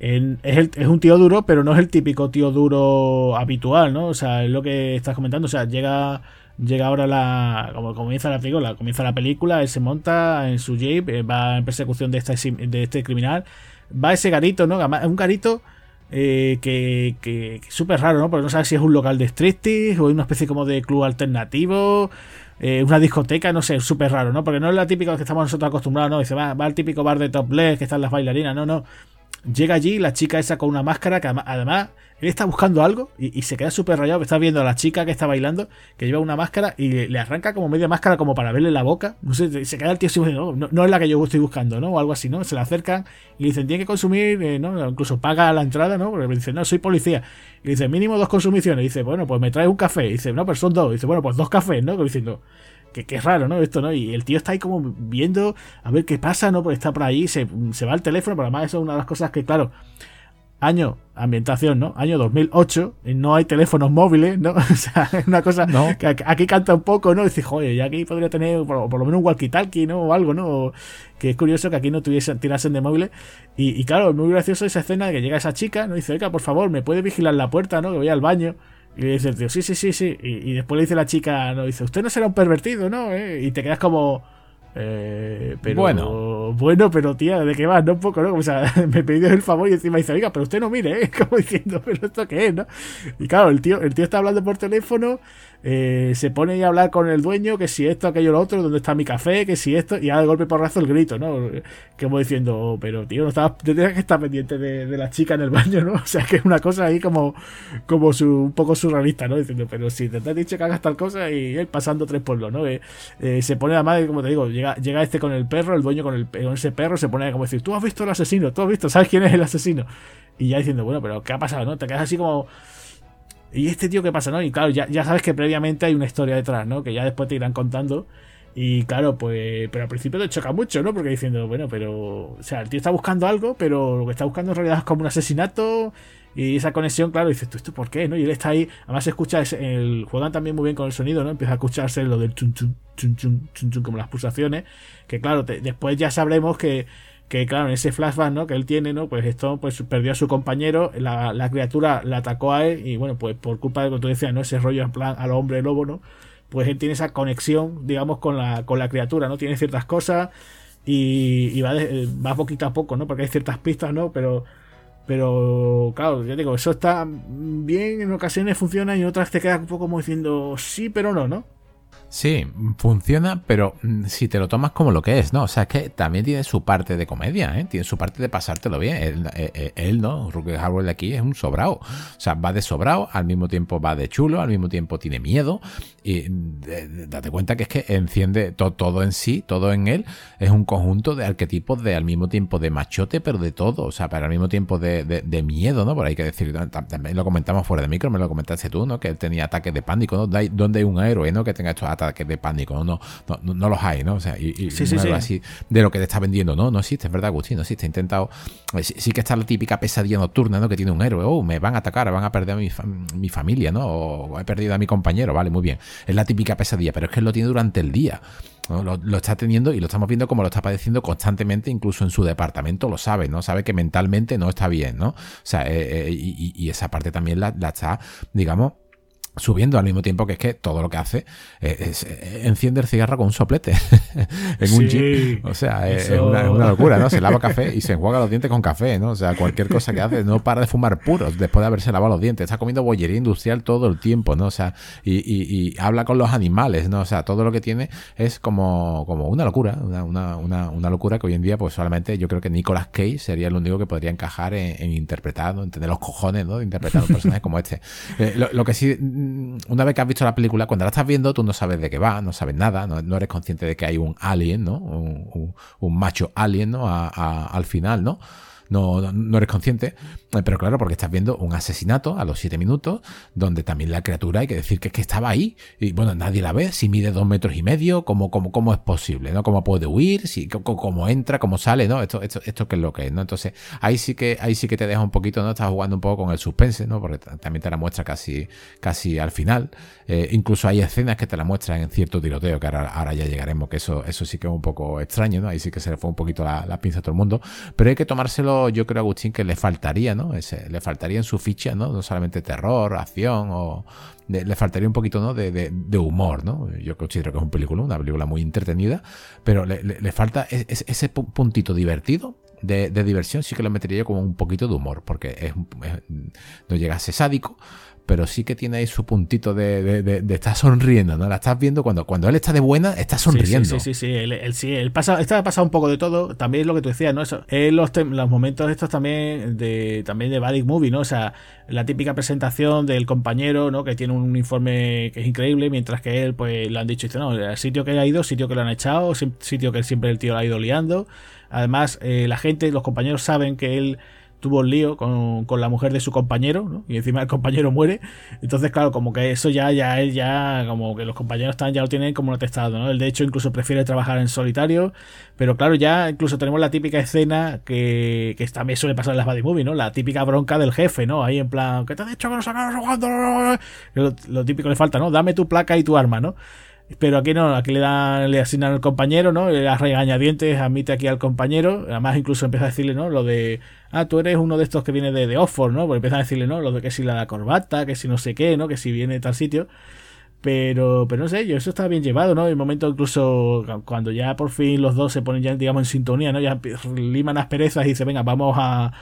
es, el, es, un tío duro, pero no es el típico tío duro habitual, ¿no? O sea, es lo que estás comentando. O sea, llega llega ahora la. Como comienza la película, comienza la película, él se monta en su jeep, eh, va en persecución de este, de este criminal. Va ese garito, ¿no? Un garito. Eh, que, que, súper raro, ¿no? Porque no sabes si es un local de striptease o una especie como de club alternativo, eh, una discoteca, no sé, súper raro, ¿no? Porque no es la típica que estamos nosotros acostumbrados, ¿no? Dice, va, va al típico bar de topless que están las bailarinas, no, no. Llega allí la chica esa con una máscara que además él está buscando algo y, se queda súper rayado. Está viendo a la chica que está bailando que lleva una máscara y le, arranca como media máscara como para verle la boca. No sé, se queda el tío así, no, no, es la que yo estoy buscando, ¿no? O algo así, ¿no? Se le acercan y le dicen, tiene que consumir, eh, ¿no? Incluso paga la entrada, ¿no? Porque dice, no, soy policía. Y dice, mínimo dos consumiciones. Y dice, bueno, pues me trae un café. Y dice, no, pero son dos. Y dice, bueno, pues dos cafés, ¿no? Diciendo, que, que, es raro, ¿no? Esto, ¿no? Y el tío está ahí como viendo a ver qué pasa, ¿no? Porque está por ahí, se, se va al teléfono, pero además eso es una de las cosas que, claro, año, ambientación, ¿no? Año 2008, no hay teléfonos móviles, ¿no? O sea, es una cosa que aquí canta un poco, ¿no? Y dices, joder, y aquí podría tener por, lo menos un walkie-talkie, ¿no? O algo, ¿no? que es curioso que aquí no tuviesen, tirasen de móviles. Y, claro, es muy gracioso esa escena de que llega esa chica, ¿no? Y dice, oiga, por favor, ¿me puede vigilar la puerta, ¿no? Que voy al baño. Y le dice el tío, sí, sí, sí, sí. Y, después le dice la chica, no, dice, usted no será un pervertido, ¿no? ¿Eh? Y te quedas como eh, pero bueno. bueno, pero tía, ¿de qué vas? No un poco, ¿no? O sea, me pidió el favor y encima dice, oiga, pero usted no mire, ¿eh? Como diciendo, pero esto qué es, ¿no? Y claro, el tío, el tío está hablando por teléfono, eh, se pone a hablar con el dueño, que si esto, aquello, lo otro, dónde está mi café, que si esto, y a de golpe por razo el grito, ¿no? Como diciendo, oh, pero tío, no estaba, tendrías que estar pendiente de, la chica en el baño, ¿no? O sea, que es una cosa ahí como, como su, un poco surrealista, ¿no? Diciendo, pero si te has dicho que hagas tal cosa y él pasando tres pueblos, ¿no? Eh, se pone además, como te digo, llega llega, este con el perro, el dueño con, el, con ese perro se pone como decir, tú has visto el asesino, tú has visto, ¿sabes quién es el asesino? Y ya diciendo, bueno, pero ¿qué ha pasado? ¿No? Te quedas así como... ¿Y este tío qué pasa? ¿no? Y claro, ya, ya sabes que previamente hay una historia detrás, ¿no? Que ya después te irán contando. Y claro, pues, pero al principio te choca mucho, ¿no? Porque diciendo, bueno, pero, o sea, el tío está buscando algo, pero lo que está buscando en realidad es como un asesinato y esa conexión, claro, dices, ¿tú esto por qué? ¿no? Y él está ahí, además escucha, el, juegan también muy bien con el sonido, ¿no? Empieza a escucharse lo del chun chun, chun chun, chun chun, como las pulsaciones, que claro, después ya sabremos que, que claro, en ese flashback, ¿no? Que él tiene, ¿no? Pues esto, pues perdió a su compañero, la, la criatura la atacó a él y bueno, pues por culpa de que tú decías, ¿no? Ese rollo en plan al hombre lobo, ¿no? Pues él tiene esa conexión, digamos, con la, con la criatura, ¿no? Tiene ciertas cosas y, y va, va poquito a poco, ¿no? Porque hay ciertas pistas, ¿no? Pero pero claro, ya digo, eso está bien, en ocasiones funciona y en otras te queda un poco como diciendo sí, pero no, ¿no? Sí, funciona, pero mm, si te lo tomas como lo que es, ¿no? O sea, es que también tiene su parte de comedia, ¿eh? Tiene su parte de pasártelo bien. Él, eh, eh, él ¿no? Rookie Howard de aquí es un sobrado. O sea, va de sobrado, al mismo tiempo va de chulo, al mismo tiempo tiene miedo. Y date cuenta que es que enciende todo en sí, todo en él, es un conjunto de arquetipos de al mismo tiempo de machote, pero de todo. O sea, pero al mismo tiempo de, de, miedo, ¿no? Por ahí hay que decir, también lo comentamos fuera de micro, me lo comentaste tú, ¿no? Que él tenía ataques de pánico, ¿no? Donde hay un héroe, ¿no? Que tenga estos ataques de pánico, no, no, no, los hay, ¿no? O sea, y, así de lo que te está vendiendo, no, no existe, es verdad, Agustín, no existe. He intentado, eh, sí, que está la típica pesadilla nocturna, ¿no? Que tiene un héroe, oh, me van a atacar, van a perder a mi, mi familia, ¿no? O he perdido a mi compañero, vale, muy bien. Es la típica pesadilla, pero es que lo tiene durante el día. Lo, está teniendo y lo estamos viendo como lo está padeciendo constantemente, incluso en su departamento lo sabe, ¿no? Sabe que mentalmente no está bien, ¿no? O sea, eh, eh, y, esa parte también la, la está, digamos, subiendo al mismo tiempo que es que todo lo que hace es, eh, enciende el cigarro con un soplete en un jeep. O sea, es, una, locura, ¿no? Se lava café y se enjuaga los dientes con café, ¿no? O sea, cualquier cosa que hace, no para de fumar puros después de haberse lavado los dientes. Está comiendo bollería industrial todo el tiempo, ¿no? O sea, y, y, habla con los animales, ¿no? O sea, todo lo que tiene es como, como una locura, una, una, una, locura que hoy en día, pues solamente yo creo que Nicolas Cage sería el único que podría encajar en, interpretar, ¿no? En tener los cojones, ¿no? De interpretar un personaje como este. Eh, lo que sí una vez que has visto la película, cuando la estás viendo, tú no sabes de qué va, no sabes nada, no, eres consciente de que hay un alien, ¿no? Un, macho alien, ¿no? al final, ¿no? No, no eres consciente, eh, pero claro, porque estás viendo un asesinato a los 7 minutos, donde también la criatura hay que decir que, es que estaba ahí, y bueno, nadie la ve, si mide dos metros y medio, ¿cómo, cómo, cómo es posible? ¿no? ¿Cómo puede huir? Si, cómo, entra? ¿Cómo sale? ¿no? Esto, esto, esto que es lo que es, ¿no? Entonces, ahí sí que, ahí sí que te deja un poquito, ¿no? Estás jugando un poco con el suspense, ¿no? Porque también te la muestra casi, casi al final. Eh, incluso hay escenas que te la muestran en cierto tiroteo, que ahora, ya llegaremos, que eso, eso sí que es un poco extraño, ¿no? Ahí sí que se le fue un poquito la, la pinza a todo el mundo. Pero hay que tomárselo yo creo, Agustín, que le faltaría, ¿no? Ese, le faltaría en su ficha, ¿no? No solamente terror, acción o... le faltaría un poquito, ¿no? De, humor, ¿no? Yo considero que es un película, una película muy entretenida, pero le, falta e, ese, puntito divertido de, diversión sí que lo metería yo como un poquito de humor, porque no llega a ser sádico, pero sí que tiene ahí su puntito de, de, estar sonriendo, ¿no? La estás viendo cuando, cuando él está de buena, está sonriendo. Sí, sí, sí, sí, Él, sí, él pasa, está pasado un poco de todo, también es lo que tú decías, ¿no? Eso, los, los momentos estos también de también de Body Movie, ¿no? O sea, la típica presentación del compañero, ¿no? Que tiene un uniforme que es increíble, mientras que él, pues, le han dicho, dice, no, el sitio que ha ido, sitio que lo han echado, sitio que siempre el tío lo ha ido liando. Además, eh, la gente, los compañeros saben que él tuvo un lío con, con, la mujer de su compañero, ¿no? Y encima el compañero muere. Entonces, claro, como que eso ya, ya él ya, como que los compañeros están, ya lo tienen como atestado, ¿no? Él de hecho incluso prefiere trabajar en solitario. Pero claro, ya incluso tenemos la típica escena que, que también suele pasar en las body movie, ¿no? La típica bronca del jefe, ¿no? Ahí en plan, ¿qué te ha dicho que no sacas jugando? Lo, lo típico le falta, ¿no? Dame tu placa y tu arma, ¿no? Pero aquí no, aquí le dan, le asignan al compañero, ¿no? Le da regañadientes, admite aquí al compañero. Además, incluso empieza a decirle, ¿no? Lo de, ah, tú eres uno de estos que viene de, de Oxford, ¿no? Porque empieza a decirle, ¿no? Lo de que si la corbata, que si no sé qué, ¿no? Que si viene de tal sitio. Pero, pero no sé, yo eso está bien llevado, ¿no? El momento incluso cuando ya por fin los dos se ponen ya, digamos, en sintonía, ¿no? Ya liman asperezas y dice, venga, vamos a,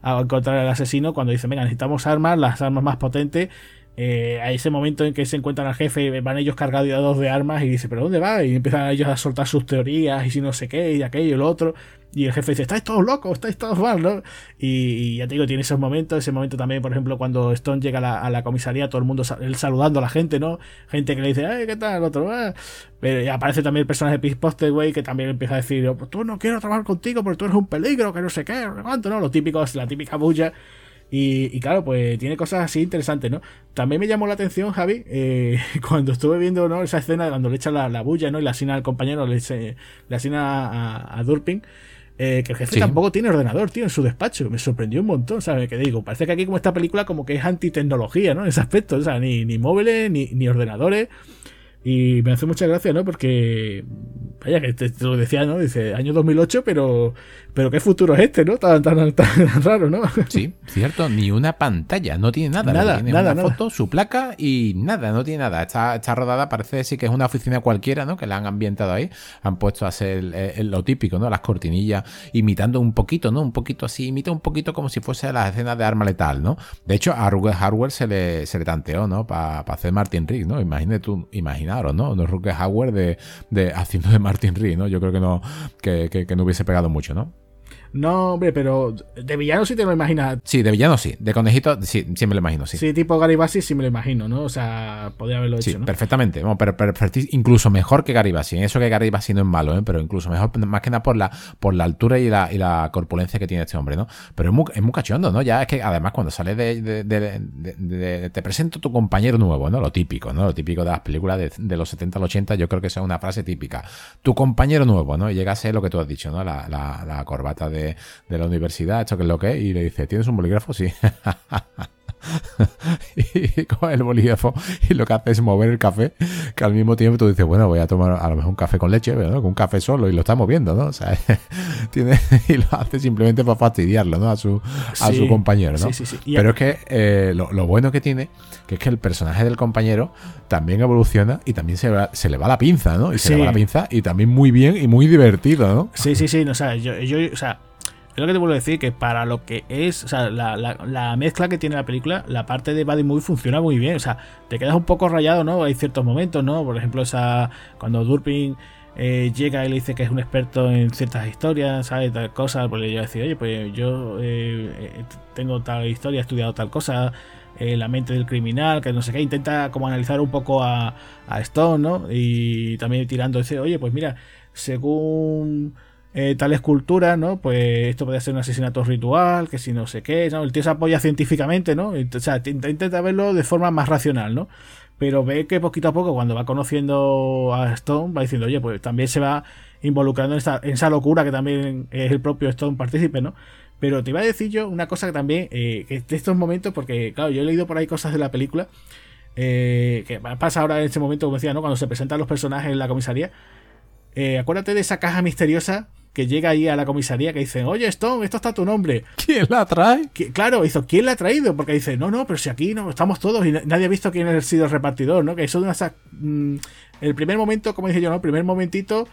a encontrar al asesino. Cuando dice, venga, necesitamos armas, las armas más potentes eh, a ese momento en que se encuentran al jefe, van ellos cargados de armas y dice, ¿pero dónde va? Y empiezan ellos a soltar sus teorías y si no sé qué, y aquello y lo otro. Y el jefe dice, estáis todos locos, estáis todos mal, ¿no? Y, ya te digo, tiene esos momentos, ese momento también, por ejemplo, cuando Stone llega a la, comisaría, todo el mundo él saludando a la gente, ¿no? Gente que le dice, ay, ¿qué tal? Otro, ah". Pero aparece también el personaje de güey, que también empieza a decir, pues tú no quiero trabajar contigo porque tú eres un peligro, que no sé qué, no cuánto, ¿no? Lo típico, la típica bulla y, claro, pues tiene cosas así interesantes, ¿no? También me llamó la atención, Javi, eh, cuando estuve viendo ¿no? esa escena cuando le echa la, bulla, ¿no? Y le asigna al compañero, le, le asigna a, a Durpin. Eh, que el jefe tampoco tiene ordenador, tío, en su despacho. Me sorprendió un montón, ¿sabes? Que digo, parece que aquí como esta película como que es antitecnología, ¿no? En ese aspecto, o sea, ni, ni móviles, ni, ni ordenadores. Y me hace mucha gracia, ¿no? Porque, vaya, que te, lo decía, ¿no? Dice, año 2008, pero, pero ¿qué futuro es este, no? Tan, tan, tan, raro, ¿no? Sí, cierto, ni una pantalla, no tiene nada. Nada, tiene nada, una foto, su placa y nada, no tiene nada. Está, está rodada, parece sí que es una oficina cualquiera, ¿no? Que la han ambientado ahí. Han puesto a hacer lo típico, ¿no? Las cortinillas, imitando un poquito, ¿no? Un poquito así, imita un poquito como si fuese las escenas de arma letal, ¿no? De hecho, a Ruger Hardware se le, se le tanteó, ¿no? Para hacer Martin Riggs, ¿no? Imagínate tú, imagina ¿no? No Rutger Hauer de, de, haciendo de Martin Reed, ¿no? Yo creo que no, que, que no hubiese pegado mucho, ¿no? No, hombre, pero de villano sí te lo imaginas. Sí, de villano sí. De conejito sí, sí me lo imagino, sí. Sí, tipo Garibasi sí me lo imagino, ¿no? O sea, podría haberlo hecho, sí, perfectamente. pero, incluso mejor que Garibasi. Eso que Garibasi no es malo, ¿eh? Pero incluso mejor, más que nada por la, por la altura y la, y la corpulencia que tiene este hombre, ¿no? Pero es muy, es muy cachondo, ¿no? Ya es que además cuando sale de, de, Te presento tu compañero nuevo, ¿no? Lo típico, ¿no? Lo típico de las películas de, los 70 al 80, yo creo que es una frase típica. Tu compañero nuevo, ¿no? Y llega a ser lo que tú has dicho, ¿no? La, la, la corbata de de, la universidad, esto que es lo que es, y le dice, ¿tienes un bolígrafo? Sí. y coge el bolígrafo y lo que hace es mover el café, que al mismo tiempo tú dices, bueno, voy a tomar a lo mejor un café con leche, ¿no? con un café solo y lo está moviendo, ¿no? O sea, tiene, y lo hace simplemente para fastidiarlo, ¿no? A su, a su compañero, ¿no? Pero es que eh, lo, bueno que tiene, que es que el personaje del compañero también evoluciona y también se, se le va la pinza, ¿no? Y se le va la pinza y también muy bien y muy divertido, ¿no? Sí, sí, sí, o sea, yo, yo o sea, es lo que te vuelvo a decir, que para lo que es, o sea, la, la, mezcla que tiene la película, la parte de Buddy Movie funciona muy bien. O sea, te quedas un poco rayado, ¿no? Hay ciertos momentos, ¿no? Por ejemplo, esa cuando Durpin eh, llega y le dice que es un experto en ciertas historias, ¿sabes? Tal cosa, pues le yo decir, oye, pues yo eh, eh, tengo tal historia, he estudiado tal cosa, la mente del criminal, que no sé qué, intenta como analizar un poco a, a Stone, ¿no? Y también tirando ese, oye, pues mira, según eh, tal escultura, ¿no? Pues esto puede ser un asesinato ritual, que si no sé qué, ¿no? El tío se apoya científicamente, ¿no? O sea, intenta verlo de forma más racional, ¿no? Pero ve que poquito a poco, cuando va conociendo a Stone, va diciendo, oye, pues también se va involucrando en, esa locura que también es el propio Stone partícipe, ¿no? Pero te iba a decir yo una cosa que también, eh, que de estos momentos, porque claro, yo he leído por ahí cosas de la película, eh, que pasa ahora en ese momento, como decía, ¿no? Cuando se presentan los personajes en la comisaría, eh, acuérdate de esa caja misteriosa que llega ahí a la comisaría que dice, oye Stone, esto está tu nombre. ¿Quién la trae? claro, hizo, ¿quién la ha traído? Porque dice, no, no, pero si aquí no estamos todos y nadie ha visto quién ha sido el repartidor, ¿no? Que eso de una... Mm, el primer momento, como dije yo, ¿no? El primer momentito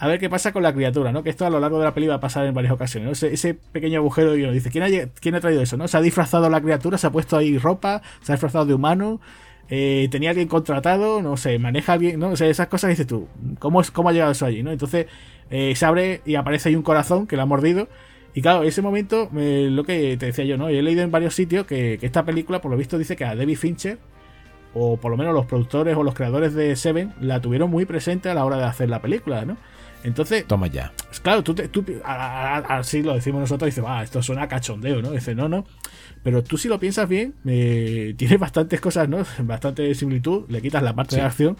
a ver qué pasa con la criatura, ¿no? Que esto a lo largo de la peli va a pasar en varias ocasiones. Ese, pequeño agujero y uno dice, ¿quién ha, ¿quién ha traído eso? ¿no? Se ha disfrazado la criatura, se ha puesto ahí ropa, se ha disfrazado de humano, eh, tenía alguien contratado, no sé, maneja alguien, ¿no? O sea, esas cosas dices tú, ¿cómo, es, cómo ha llegado eso allí, ¿no? Entonces eh, se abre y aparece ahí un corazón que le ha mordido. Y claro, ese momento, eh, lo que te decía yo, ¿no? He leído en varios sitios que, que esta película, por lo visto, dice que a David Fincher o por lo menos los productores o los creadores de Seven la tuvieron muy presente a la hora de hacer la película, ¿no? Entonces. Toma ya. Claro, tú, tú así lo decimos nosotros, dices, va, esto suena cachondeo, ¿no? Dice, no, no. Pero tú si lo piensas bien, eh, tiene bastantes cosas, ¿no? Bastante similitud, le quitas la parte de acción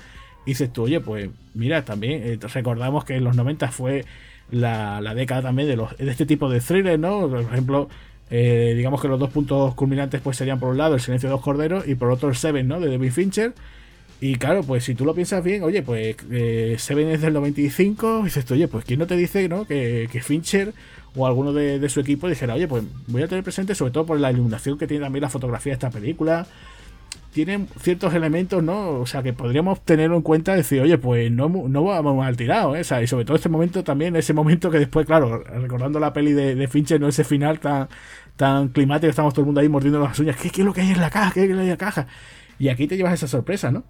dices tú, oye, pues mira, también eh, recordamos que en los 90 fue la, década también de, los, de este tipo de thrillers, ¿no? Por ejemplo, eh, digamos que los dos puntos culminantes pues serían por un lado el silencio de los corderos y por otro el Seven, ¿no? De David Fincher. Y claro, pues si tú lo piensas bien, oye, pues eh, Seven es del 95, y dices tú, oye, pues ¿quién no te dice, no? Que, Fincher o alguno de, su equipo dijera, oye, pues voy a tener presente, sobre todo por la iluminación que tiene también la fotografía de esta película. Tienen ciertos elementos, ¿no? O sea, que podríamos tenerlo en cuenta decir, oye, pues no, no vamos mal tirado, ¿eh? Y sobre todo este momento también, ese momento que después, claro, recordando la peli de, Fincher, no ese final tan, tan climático, estamos todo el mundo ahí mordiendo las uñas, ¿qué, qué es lo que hay en la caja? ¿Qué es lo que hay en la caja? Y aquí te llevas esa sorpresa, ¿no?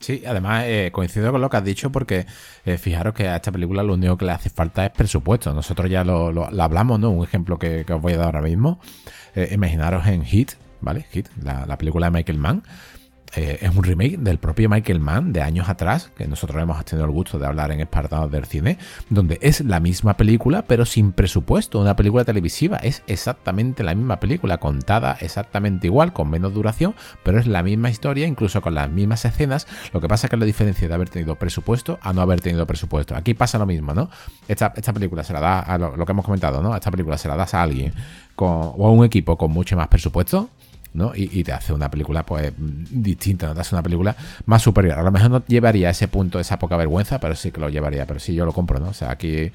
Sí, además eh, coincido con lo que has dicho porque eh, fijaros que a esta película lo único que le hace falta es presupuesto. Nosotros ya lo, hablamos, ¿no? Un ejemplo que, os voy a dar ahora mismo. Eh, imaginaros en Hit, ¿vale? Hit, la, la película de Michael Mann. Eh, es un remake del propio Michael Mann de años atrás, que nosotros hemos tenido el gusto de hablar en Espartados del Cine, donde es la misma película, pero sin presupuesto, una película televisiva. Es exactamente la misma película, contada exactamente igual, con menos duración, pero es la misma historia, incluso con las mismas escenas. Lo que pasa es que la diferencia de haber tenido presupuesto a no haber tenido presupuesto. Aquí pasa lo mismo, ¿no? Esta, esta película se la da a lo, que hemos comentado, ¿no? Esta película se la das a alguien con, o a un equipo con mucho más presupuesto Y, te hace una película pues distinta, ¿no? te hace una película más superior. A lo mejor no llevaría ese punto esa poca vergüenza, pero sí que lo llevaría, pero sí yo lo compro, ¿no? O sea, aquí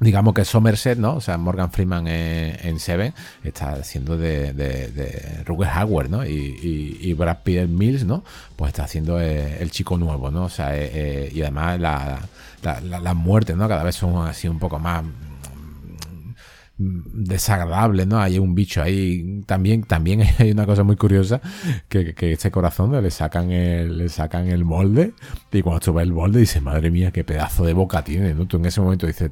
digamos que Somerset, ¿no? O sea, Morgan Freeman en, Seven está haciendo de, de, de Hauer, ¿no? Y, Brad Pitt Mills, ¿no? Pues está haciendo eh, el chico nuevo, ¿no? O sea, eh, eh, y además las muertes, ¿no? Cada vez son así un poco más desagradable, ¿no? Hay un bicho ahí. También, también hay una cosa muy curiosa, que, este corazón le sacan el, le sacan el molde, y cuando tú ves el molde dices, madre mía, qué pedazo de boca tiene, ¿no? Tú en ese momento dices,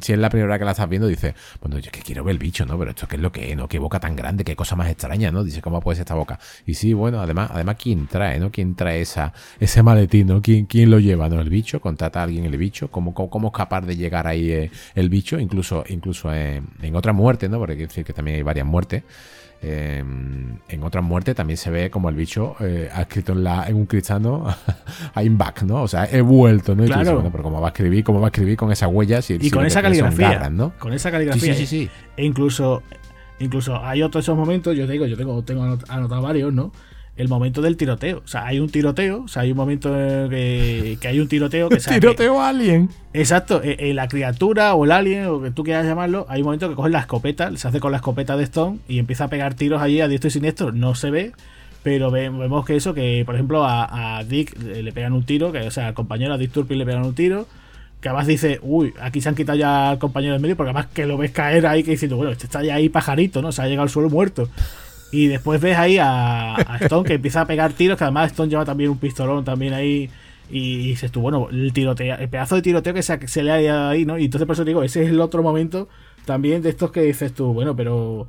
si es la primera vez que la estás viendo, dices, bueno, yo que quiero ver el bicho, ¿no? Pero esto qué es lo que es, ¿no? Qué boca tan grande, qué cosa más extraña, ¿no? Dice, ¿cómo puede ser esta boca? Y sí, bueno, además, además, ¿quién trae, ¿no? ¿Quién trae esa, ese maletín, ¿no? ¿Quién, quién lo lleva, ¿no? El bicho, contrata a alguien el bicho, ¿cómo, cómo, es capaz de llegar ahí eh, el bicho? Incluso, incluso en en otra muerte, ¿no? Porque hay que decir que también hay varias muertes. Eh, en otra muerte también se ve como el bicho eh, ha escrito en, la, en un cristiano I'm back, ¿no? O sea, he vuelto, ¿no? claro. pero cómo va a escribir, cómo va a escribir con esas huellas y, con esa caligrafía, ¿no? Con esa caligrafía. Sí, sí, sí, E incluso, incluso hay otros esos momentos, yo te digo, yo tengo, tengo anotado varios, ¿no? El momento del tiroteo. O sea, hay un tiroteo, o sea, hay un momento que, que hay un tiroteo que ¿Tiroteo alien? Exacto, eh, eh, la criatura o el alien, o que tú quieras llamarlo, hay un momento que coge la escopeta, se hace con la escopeta de Stone y empieza a pegar tiros allí a diestro y siniestro. No se ve, pero vemos que eso, que por ejemplo a, Dick le pegan un tiro, que o sea, al compañero a Dick Turpin le pegan un tiro. Que además dice, uy, aquí se han quitado ya al compañero del medio, porque además que lo ves caer ahí, que diciendo, bueno, este está ya ahí pajarito, ¿no? Se ha llegado al suelo muerto. Y después ves ahí a, Stone que empiza a pegar tiros, que además Stone lleva también un pistolón también ahí. Y dices tú, bueno, el tiroteo, el pedazo de tiroteo que se, se le ha ido ahí, ¿no? Y entonces por eso digo, ese es el otro momento también de estos que dices tú, bueno, pero.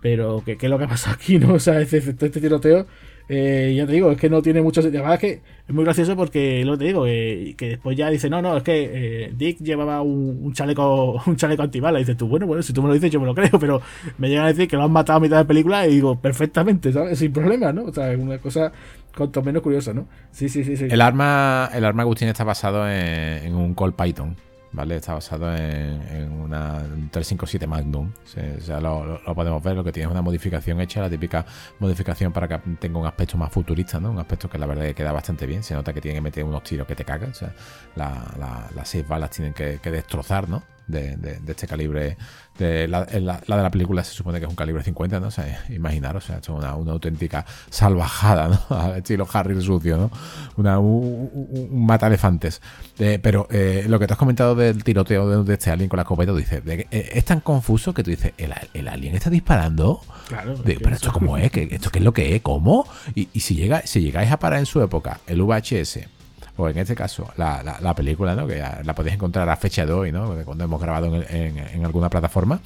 Pero, ¿qué, qué es lo que ha pasado aquí, no? O sea, este, este tiroteo eh, ya te digo, es que no tiene mucho sentido. es que es muy gracioso porque lo te digo, eh, que después ya dice, no, no, es que eh, Dick llevaba un, chaleco un chaleco antibalas. Dices tú, bueno, bueno, si tú me lo dices, yo me lo creo, pero me llegan a decir que lo han matado a mitad de película y digo, perfectamente, ¿sabes? Sin problema, ¿no? O sea, es una cosa cuanto menos curiosa, ¿no? Sí, sí, sí. sí. El arma, el arma Agustín está basado en, en un Colt Python. ¿Vale? Está basado en, una 357 Magnum. O sea, lo, podemos ver, lo que tiene es una modificación hecha, la típica modificación para que tenga un aspecto más futurista, ¿no? Un aspecto que la verdad que queda bastante bien. Se nota que tiene que meter unos tiros que te cagan. O sea, las seis balas tienen que, destrozar, ¿no? De, este calibre. De la, de la película se supone que es un calibre 50, ¿no? O sea, imaginaros, o sea, es una, una auténtica salvajada, ¿no? estilo Harry el sucio, ¿no? Una, un, mata elefantes. pero eh, lo que te has comentado del tiroteo de, este alien con la escopeta, tú dices, eh, es tan confuso que tú dices, ¿el, el alien está disparando? Claro. pero esto cómo es, ¿esto qué es lo que es? ¿Cómo? Y, y si, llega, si llegáis a parar en su época el VHS o en este caso, la, película, ¿no? Que la podéis encontrar a fecha de hoy, ¿no? Cuando hemos grabado en, alguna plataforma,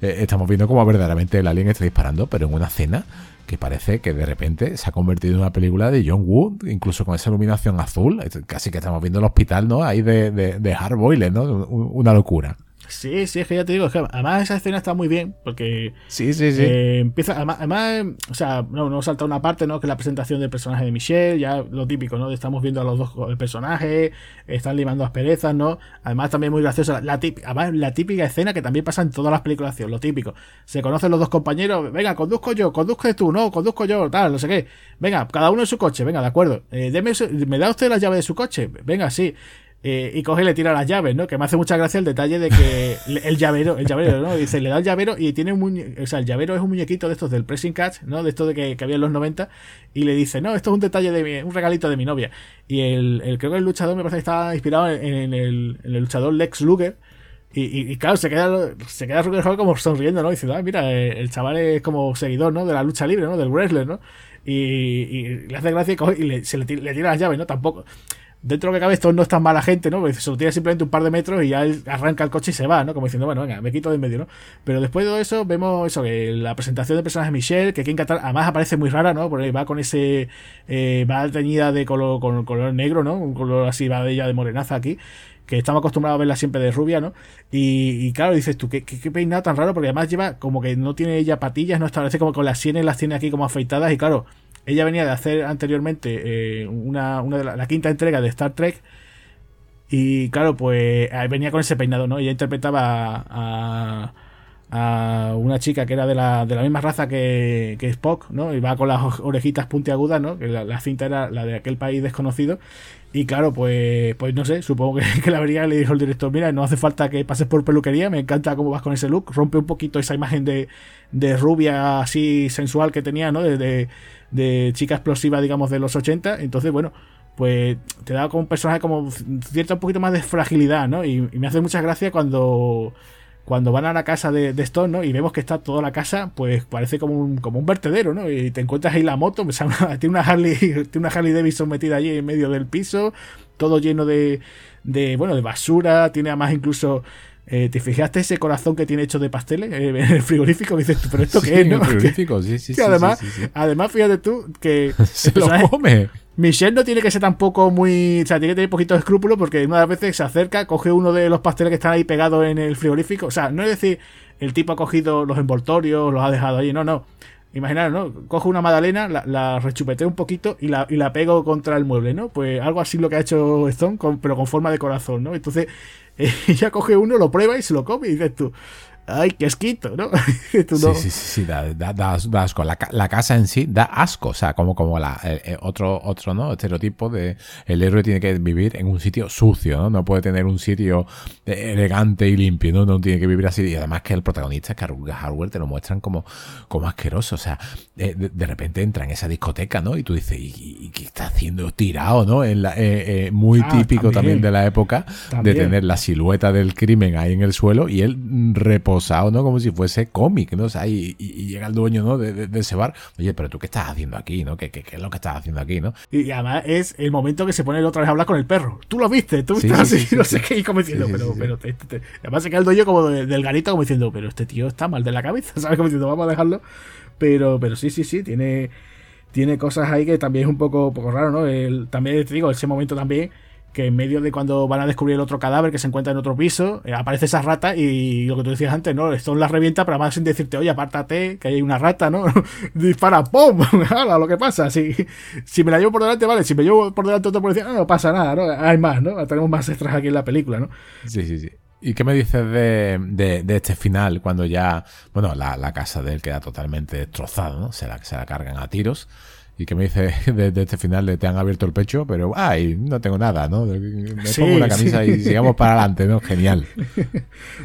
eh, estamos viendo cómo verdaderamente el alien está disparando, pero en una escena que parece que de repente se ha convertido en una película de John Woo, incluso con esa iluminación azul, casi que estamos viendo el hospital, ¿no? Ahí de, de, de Hard Boiler, ¿no? Una locura. Sí, sí, es que ya te digo, es que además esa escena está muy bien, porque sí, sí, sí. Eh, empieza, además, o sea, no, no salta una parte, ¿no? Que es la presentación del personaje de Michelle, ya lo típico, ¿no? Estamos viendo a los dos personajes, están limando asperezas, ¿no? Además también muy graciosa, la típica, además la típica escena que también pasa en todas las películas lo típico. Se conocen los dos compañeros, venga, conduzco yo, conduzco tú, no, conduzco yo, tal, no sé qué. Venga, cada uno en su coche, venga, de acuerdo. Eh, deme, ¿Me da usted la llave de su coche? Venga, sí. Eh, y coge y le tira las llaves, ¿no? Que me hace mucha gracia el detalle de que el llavero, el llavero, ¿no? Dice, le da el llavero y tiene un muñeco, o sea, el llavero es un muñequito de estos del pressing catch, ¿no? De estos de que, había en los 90 y le dice, no, esto es un detalle de mi, un regalito de mi novia. Y el, el creo que el luchador me parece que estaba inspirado en, el, luchador Lex Luger. Y, claro, se queda, se queda como sonriendo, ¿no? Y dice, ah, mira, el chaval es como seguidor, ¿no? De la lucha libre, ¿no? Del wrestler, ¿no? Y, le hace gracia y, le, se le, le tira las llaves, ¿no? Tampoco dentro de lo que cabe esto no es tan mala gente, ¿no? se lo tira simplemente un par de metros y ya él arranca el coche y se va, ¿no? Como diciendo, bueno, venga, me quito de en medio, ¿no? Pero después de todo eso vemos eso, la presentación del personaje de Michelle, que aquí en Qatar además aparece muy rara, ¿no? Porque va con ese, eh, va teñida de color, con color negro, ¿no? Un color así va de ella de morenaza aquí que estamos acostumbrados a verla siempre de rubia, ¿no? Y, claro, dices tú, ¿qué, ¿qué, peinado tan raro, porque además lleva como que no tiene ella patillas, no establece como con las sienes las tiene aquí como afeitadas, y claro, ella venía de hacer anteriormente eh, una, una de la, quinta entrega de Star Trek. Y claro, pues venía con ese peinado, ¿no? Ella interpretaba a, a una chica que era de la, de la misma raza que, que, Spock, ¿no? Y va con las orejitas puntiagudas, ¿no? Que la, cinta era la de aquel país desconocido. Y claro, pues, pues no sé, supongo que, la vería le dijo el director, mira, no hace falta que pases por peluquería, me encanta cómo vas con ese look, rompe un poquito esa imagen de, de rubia así sensual que tenía, ¿no? Chica explosiva, digamos, de los 80. Entonces, bueno, pues te da como un personaje como cierta un poquito más de fragilidad, ¿no? Y, me hace mucha gracia cuando cuando van a la casa de, de Stone, ¿no? Y vemos que está toda la casa, pues parece como un, como un vertedero, ¿no? Y te encuentras ahí la moto, tiene una Harley, tiene una Harley Davidson metida allí en medio del piso, todo lleno de, de bueno, de basura, tiene además incluso eh, ¿Te fijaste ese corazón que tiene hecho de pasteles eh, en el frigorífico? dices tú, pero esto qué es, ¿no? El frigorífico, sí, sí, sí, además, además, fíjate tú que. Se lo come. Michelle no tiene que ser tampoco muy. O sea, tiene que tener poquito de escrúpulo porque una vez veces se acerca, coge uno de los pasteles que están ahí pegados en el frigorífico. O sea, no es decir, el tipo ha cogido los envoltorios, los ha dejado ahí. No, no. Imaginaros, ¿no? Cojo una magdalena, la, la rechupeteo un poquito y la, y la pego contra el mueble, ¿no? Pues algo así lo que ha hecho Stone, pero con forma de corazón, ¿no? Entonces, ella coge uno, lo prueba y se lo come y dices tú, ay, qué esquito, ¿no? Sí, sí, sí, da, da, asco. La, la, casa en sí da asco, o sea, como, como la, eh, eh, otro, otro ¿no? estereotipo de el héroe tiene que vivir en un sitio sucio, ¿no? No puede tener un sitio elegante y limpio, ¿no? No tiene que vivir así. Y además que el protagonista, que Hardware, te lo muestran como, como asqueroso, o sea, de, de, repente entra en esa discoteca, ¿no? Y tú dices, ¿y, qué está haciendo tirado, ¿no? En la, eh, muy ah, típico también, de la época de tener la silueta del crimen ahí en el suelo y él ¿no? Como si fuese cómic, ¿no? O sea, y, llega el dueño, ¿no? De, ese bar. Oye, pero tú qué estás haciendo aquí, ¿no? ¿Qué, es lo que estás haciendo aquí, ¿no? Y además es el momento que se pone el otra vez a hablar con el perro. Tú lo viste, tú estás así, no sé qué, y como diciendo, pero, pero, además se queda el dueño como del garito como diciendo, pero este tío está mal de la cabeza, ¿sabes? Como diciendo, vamos a dejarlo. Pero, pero sí, sí, sí, tiene, tiene cosas ahí que también es un poco, poco raro, ¿no? El, también te digo, ese momento también que en medio de cuando van a descubrir el otro cadáver que se encuentra en otro piso, eh, aparece esa rata y lo que tú decías antes, ¿no? Esto la revienta, pero además sin decirte, oye, apártate, que hay una rata, ¿no? Dispara, ¡pum! ¡Hala! Lo que pasa, si, si me la llevo por delante, vale, si me llevo por delante otro policía, no, no pasa nada, ¿no? Hay más, ¿no? Tenemos más extras aquí en la película, ¿no? Sí, sí, sí. ¿Y qué me dices de, de, este final cuando ya, bueno, la, la casa de él queda totalmente destrozada, ¿no? Se la, se la cargan a tiros ¿Y que me dice de, este final de te han abierto el pecho? Pero, ay, no tengo nada, ¿no? Me pongo una camisa y sigamos para adelante, ¿no? Genial.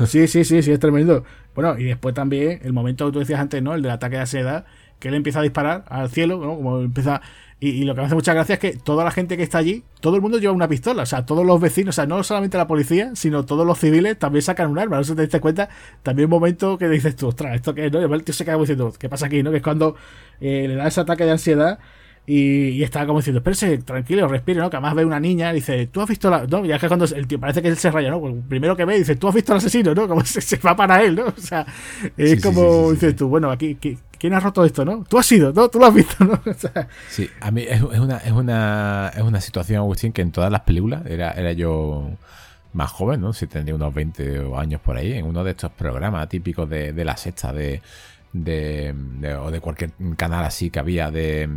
Sí, sí, sí, sí, es tremendo. Bueno, y después también el momento que tú decías antes, ¿no? El del ataque de seda, que él empieza a disparar al cielo, ¿no? Como empieza y, lo que me hace mucha gracia es que toda la gente que está allí, todo el mundo lleva una pistola. O sea, todos los vecinos, o sea, no solamente la policía, sino todos los civiles también sacan un arma. No sé si te diste cuenta. También un momento que dices tú, ostras, ¿esto qué es? ¿no? Y el tío se queda diciendo, ¿qué pasa aquí? ¿no? Que es cuando eh, le da ese ataque de ansiedad y, y está como diciendo, espérese, tranquilo, respire, ¿no? Que además ve una niña, dice, tú has visto la. No, ya que cuando el tío parece que él se raya, ¿no? Pues primero que ve, dice, tú has visto al asesino, ¿no? Como se, va para él, ¿no? O sea, es como dices tú, bueno, aquí, ¿quién ha roto esto, no? Tú has sido, ¿no? Tú lo has visto, ¿no? Sí, a mí es, una, es, una, es una situación, Agustín, que en todas las películas era, era yo más joven, ¿no? Si tendría unos 20 años por ahí, en uno de estos programas típicos de, de la sexta, de de, o de cualquier canal así que había de,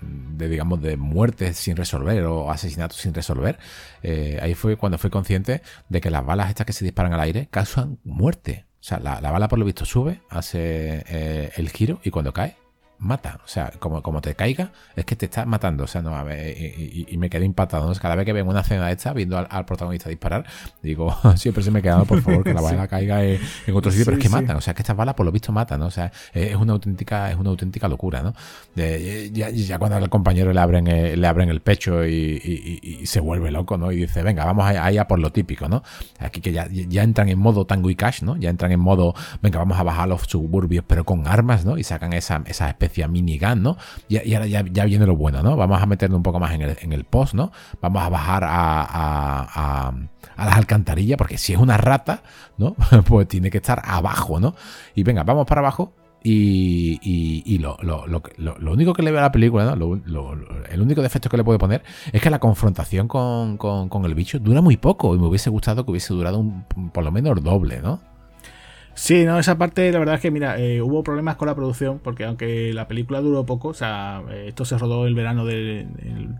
de, digamos de muertes sin resolver o asesinatos sin resolver eh, ahí fue cuando fui consciente de que las balas estas que se disparan al aire causan muerte o sea la, bala por lo visto sube hace eh, el giro y cuando cae mata. O sea, como, como te caiga, es que te estás matando. O sea, no, a ver, y, me quedé impactado. Cada vez que veo una escena de esta, viendo al, protagonista disparar, digo, siempre se me queda, por favor, que la bala caiga en, otro sitio, pero es que matan. O sea, que estas balas, por lo visto, matan, ¿no? O sea, es una auténtica, es una auténtica locura, ¿no? ya, cuando al compañero le abren el, le abren el pecho y, se vuelve loco, ¿no? Y dice, venga, vamos a, por lo típico, ¿no? Aquí que ya, ya entran en modo tango y cash, ¿no? Ya entran en modo, venga, vamos a bajar los suburbios, pero con armas, ¿no? Y sacan esa, esa especie a minigun, ¿no? Y, ahora ya, viene lo bueno, ¿no? Vamos a meternos un poco más en el, en el post, ¿no? Vamos a bajar a, las alcantarillas, porque si es una rata, ¿no? pues tiene que estar abajo, ¿no? Y venga, vamos para abajo. Y, lo, único que le veo a la película, ¿no? el único defecto que le puedo poner es que la confrontación con, con, el bicho dura muy poco y me hubiese gustado que hubiese durado un, por lo menos doble, ¿no? Sí, no, esa parte la verdad es que, mira, eh, hubo problemas con la producción, porque aunque la película duró poco, o sea, eh, esto se rodó el verano de,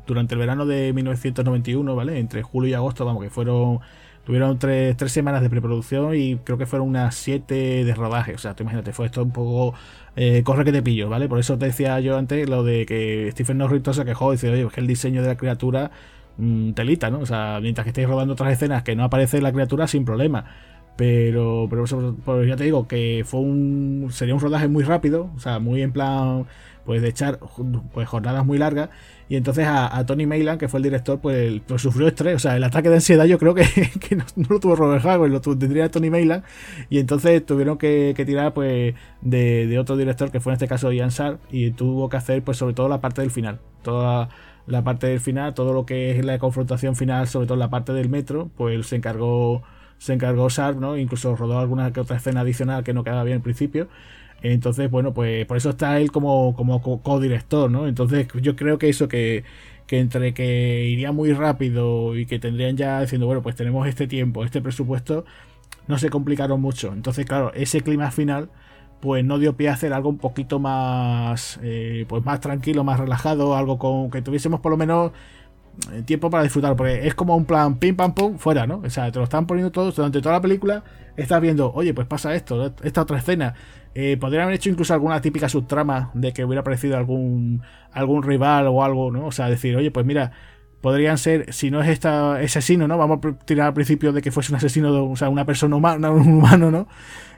durante el verano de 1991, ¿vale? Entre julio y agosto, vamos, que fueron, tuvieron tres, tres semanas de preproducción y creo que fueron unas siete de rodaje, o sea, te imagínate, fue esto un poco, eh, corre que te pillo, ¿vale? Por eso te decía yo antes lo de que Stephen Norris se quejó y dice, oye, es que el diseño de la criatura, mm, telita, ¿no? O sea, mientras que estéis rodando otras escenas que no aparece la criatura sin problema pero, pero, ya te digo que fue un sería un rodaje muy rápido, o sea, muy en plan pues de echar pues jornadas muy largas. Y entonces a, Tony Mayland, que fue el director, pues, pues, sufrió estrés, o sea, el ataque de ansiedad yo creo que, no, lo tuvo Robert Howard, lo tendría Tony Mayland y entonces tuvieron que, tirar pues de, otro director que fue en este caso Ian Sharp y tuvo que hacer pues sobre todo la parte del final, toda la parte del final, todo lo que es la confrontación final, sobre todo la parte del metro, pues se encargó se encargó Sharp, ¿no? Incluso rodó alguna que otra escena adicional que no quedaba bien al principio. Entonces, bueno, pues por eso está él como, como co-director, ¿no? Entonces, yo creo que eso que, que entre que iría muy rápido y que tendrían ya diciendo, bueno, pues tenemos este tiempo, este presupuesto, no se complicaron mucho. Entonces, claro, ese clima final, pues no dio pie a hacer algo un poquito más, eh, pues más tranquilo, más relajado, algo con que tuviésemos por lo menos tiempo para disfrutar, porque es como un plan pim pam pum fuera, ¿no? O sea, te lo están poniendo todos durante toda la película. Estás viendo, oye, pues pasa esto, esta otra escena. Eh, podrían haber hecho incluso alguna típica subtrama de que hubiera aparecido algún, algún rival o algo, ¿no? O sea, decir, oye, pues mira, podrían ser, si no es esta asesino, ¿no? Vamos a tirar al principio de que fuese un asesino, o sea, una persona humana, un humano, ¿no?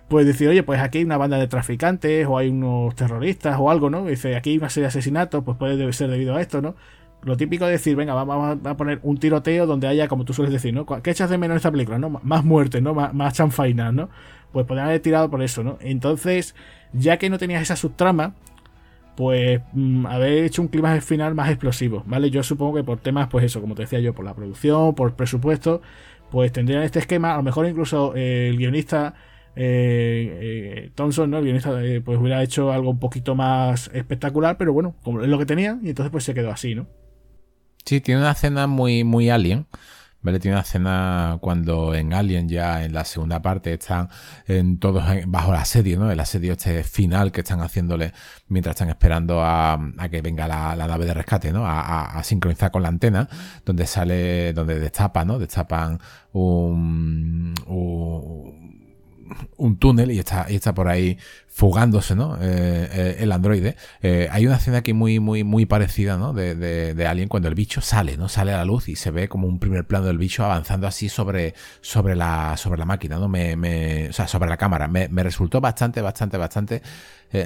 Pues decir, oye, pues aquí hay una banda de traficantes o hay unos terroristas o algo, ¿no? Dice, aquí hay una serie de asesinatos, pues puede ser debido a esto, ¿no? Lo típico de decir, venga, vamos a poner un tiroteo donde haya, como tú sueles decir, ¿no? ¿Qué echas de menos en esta película, no? Más muertes, ¿no? Más, más chanfainas, ¿no? Pues podrían haber tirado por eso, ¿no? Entonces, ya que no tenías esa subtrama, pues mm, haber hecho un clima final más explosivo, ¿vale? Yo supongo que por temas, pues eso, como te decía yo, por la producción, por presupuesto, pues tendrían este esquema, a lo mejor incluso eh, el guionista eh, eh, Thompson, ¿no? El guionista, pues hubiera hecho algo un poquito más espectacular, pero bueno, como es lo que tenía, y entonces pues se quedó así, ¿no? Sí, tiene una escena muy, muy alien. ¿Vale? Tiene una escena cuando en Alien ya en la segunda parte están en todos bajo el asedio, ¿no? El asedio este final que están haciéndole mientras están esperando a, que venga la, nave de rescate, ¿no? A, sincronizar con la antena, donde sale, donde destapa, ¿no? Destapan un un túnel y está, y está por ahí fugándose, ¿no? Eh, eh, el androide. Eh, hay una escena aquí muy, muy, muy parecida, ¿no? De, de, de, Alien cuando el bicho sale, ¿no? Sale a la luz y se ve como un primer plano del bicho avanzando así sobre, sobre, la, sobre la máquina, ¿no? Me, o sea, sobre la cámara. Me, resultó bastante, bastante, bastante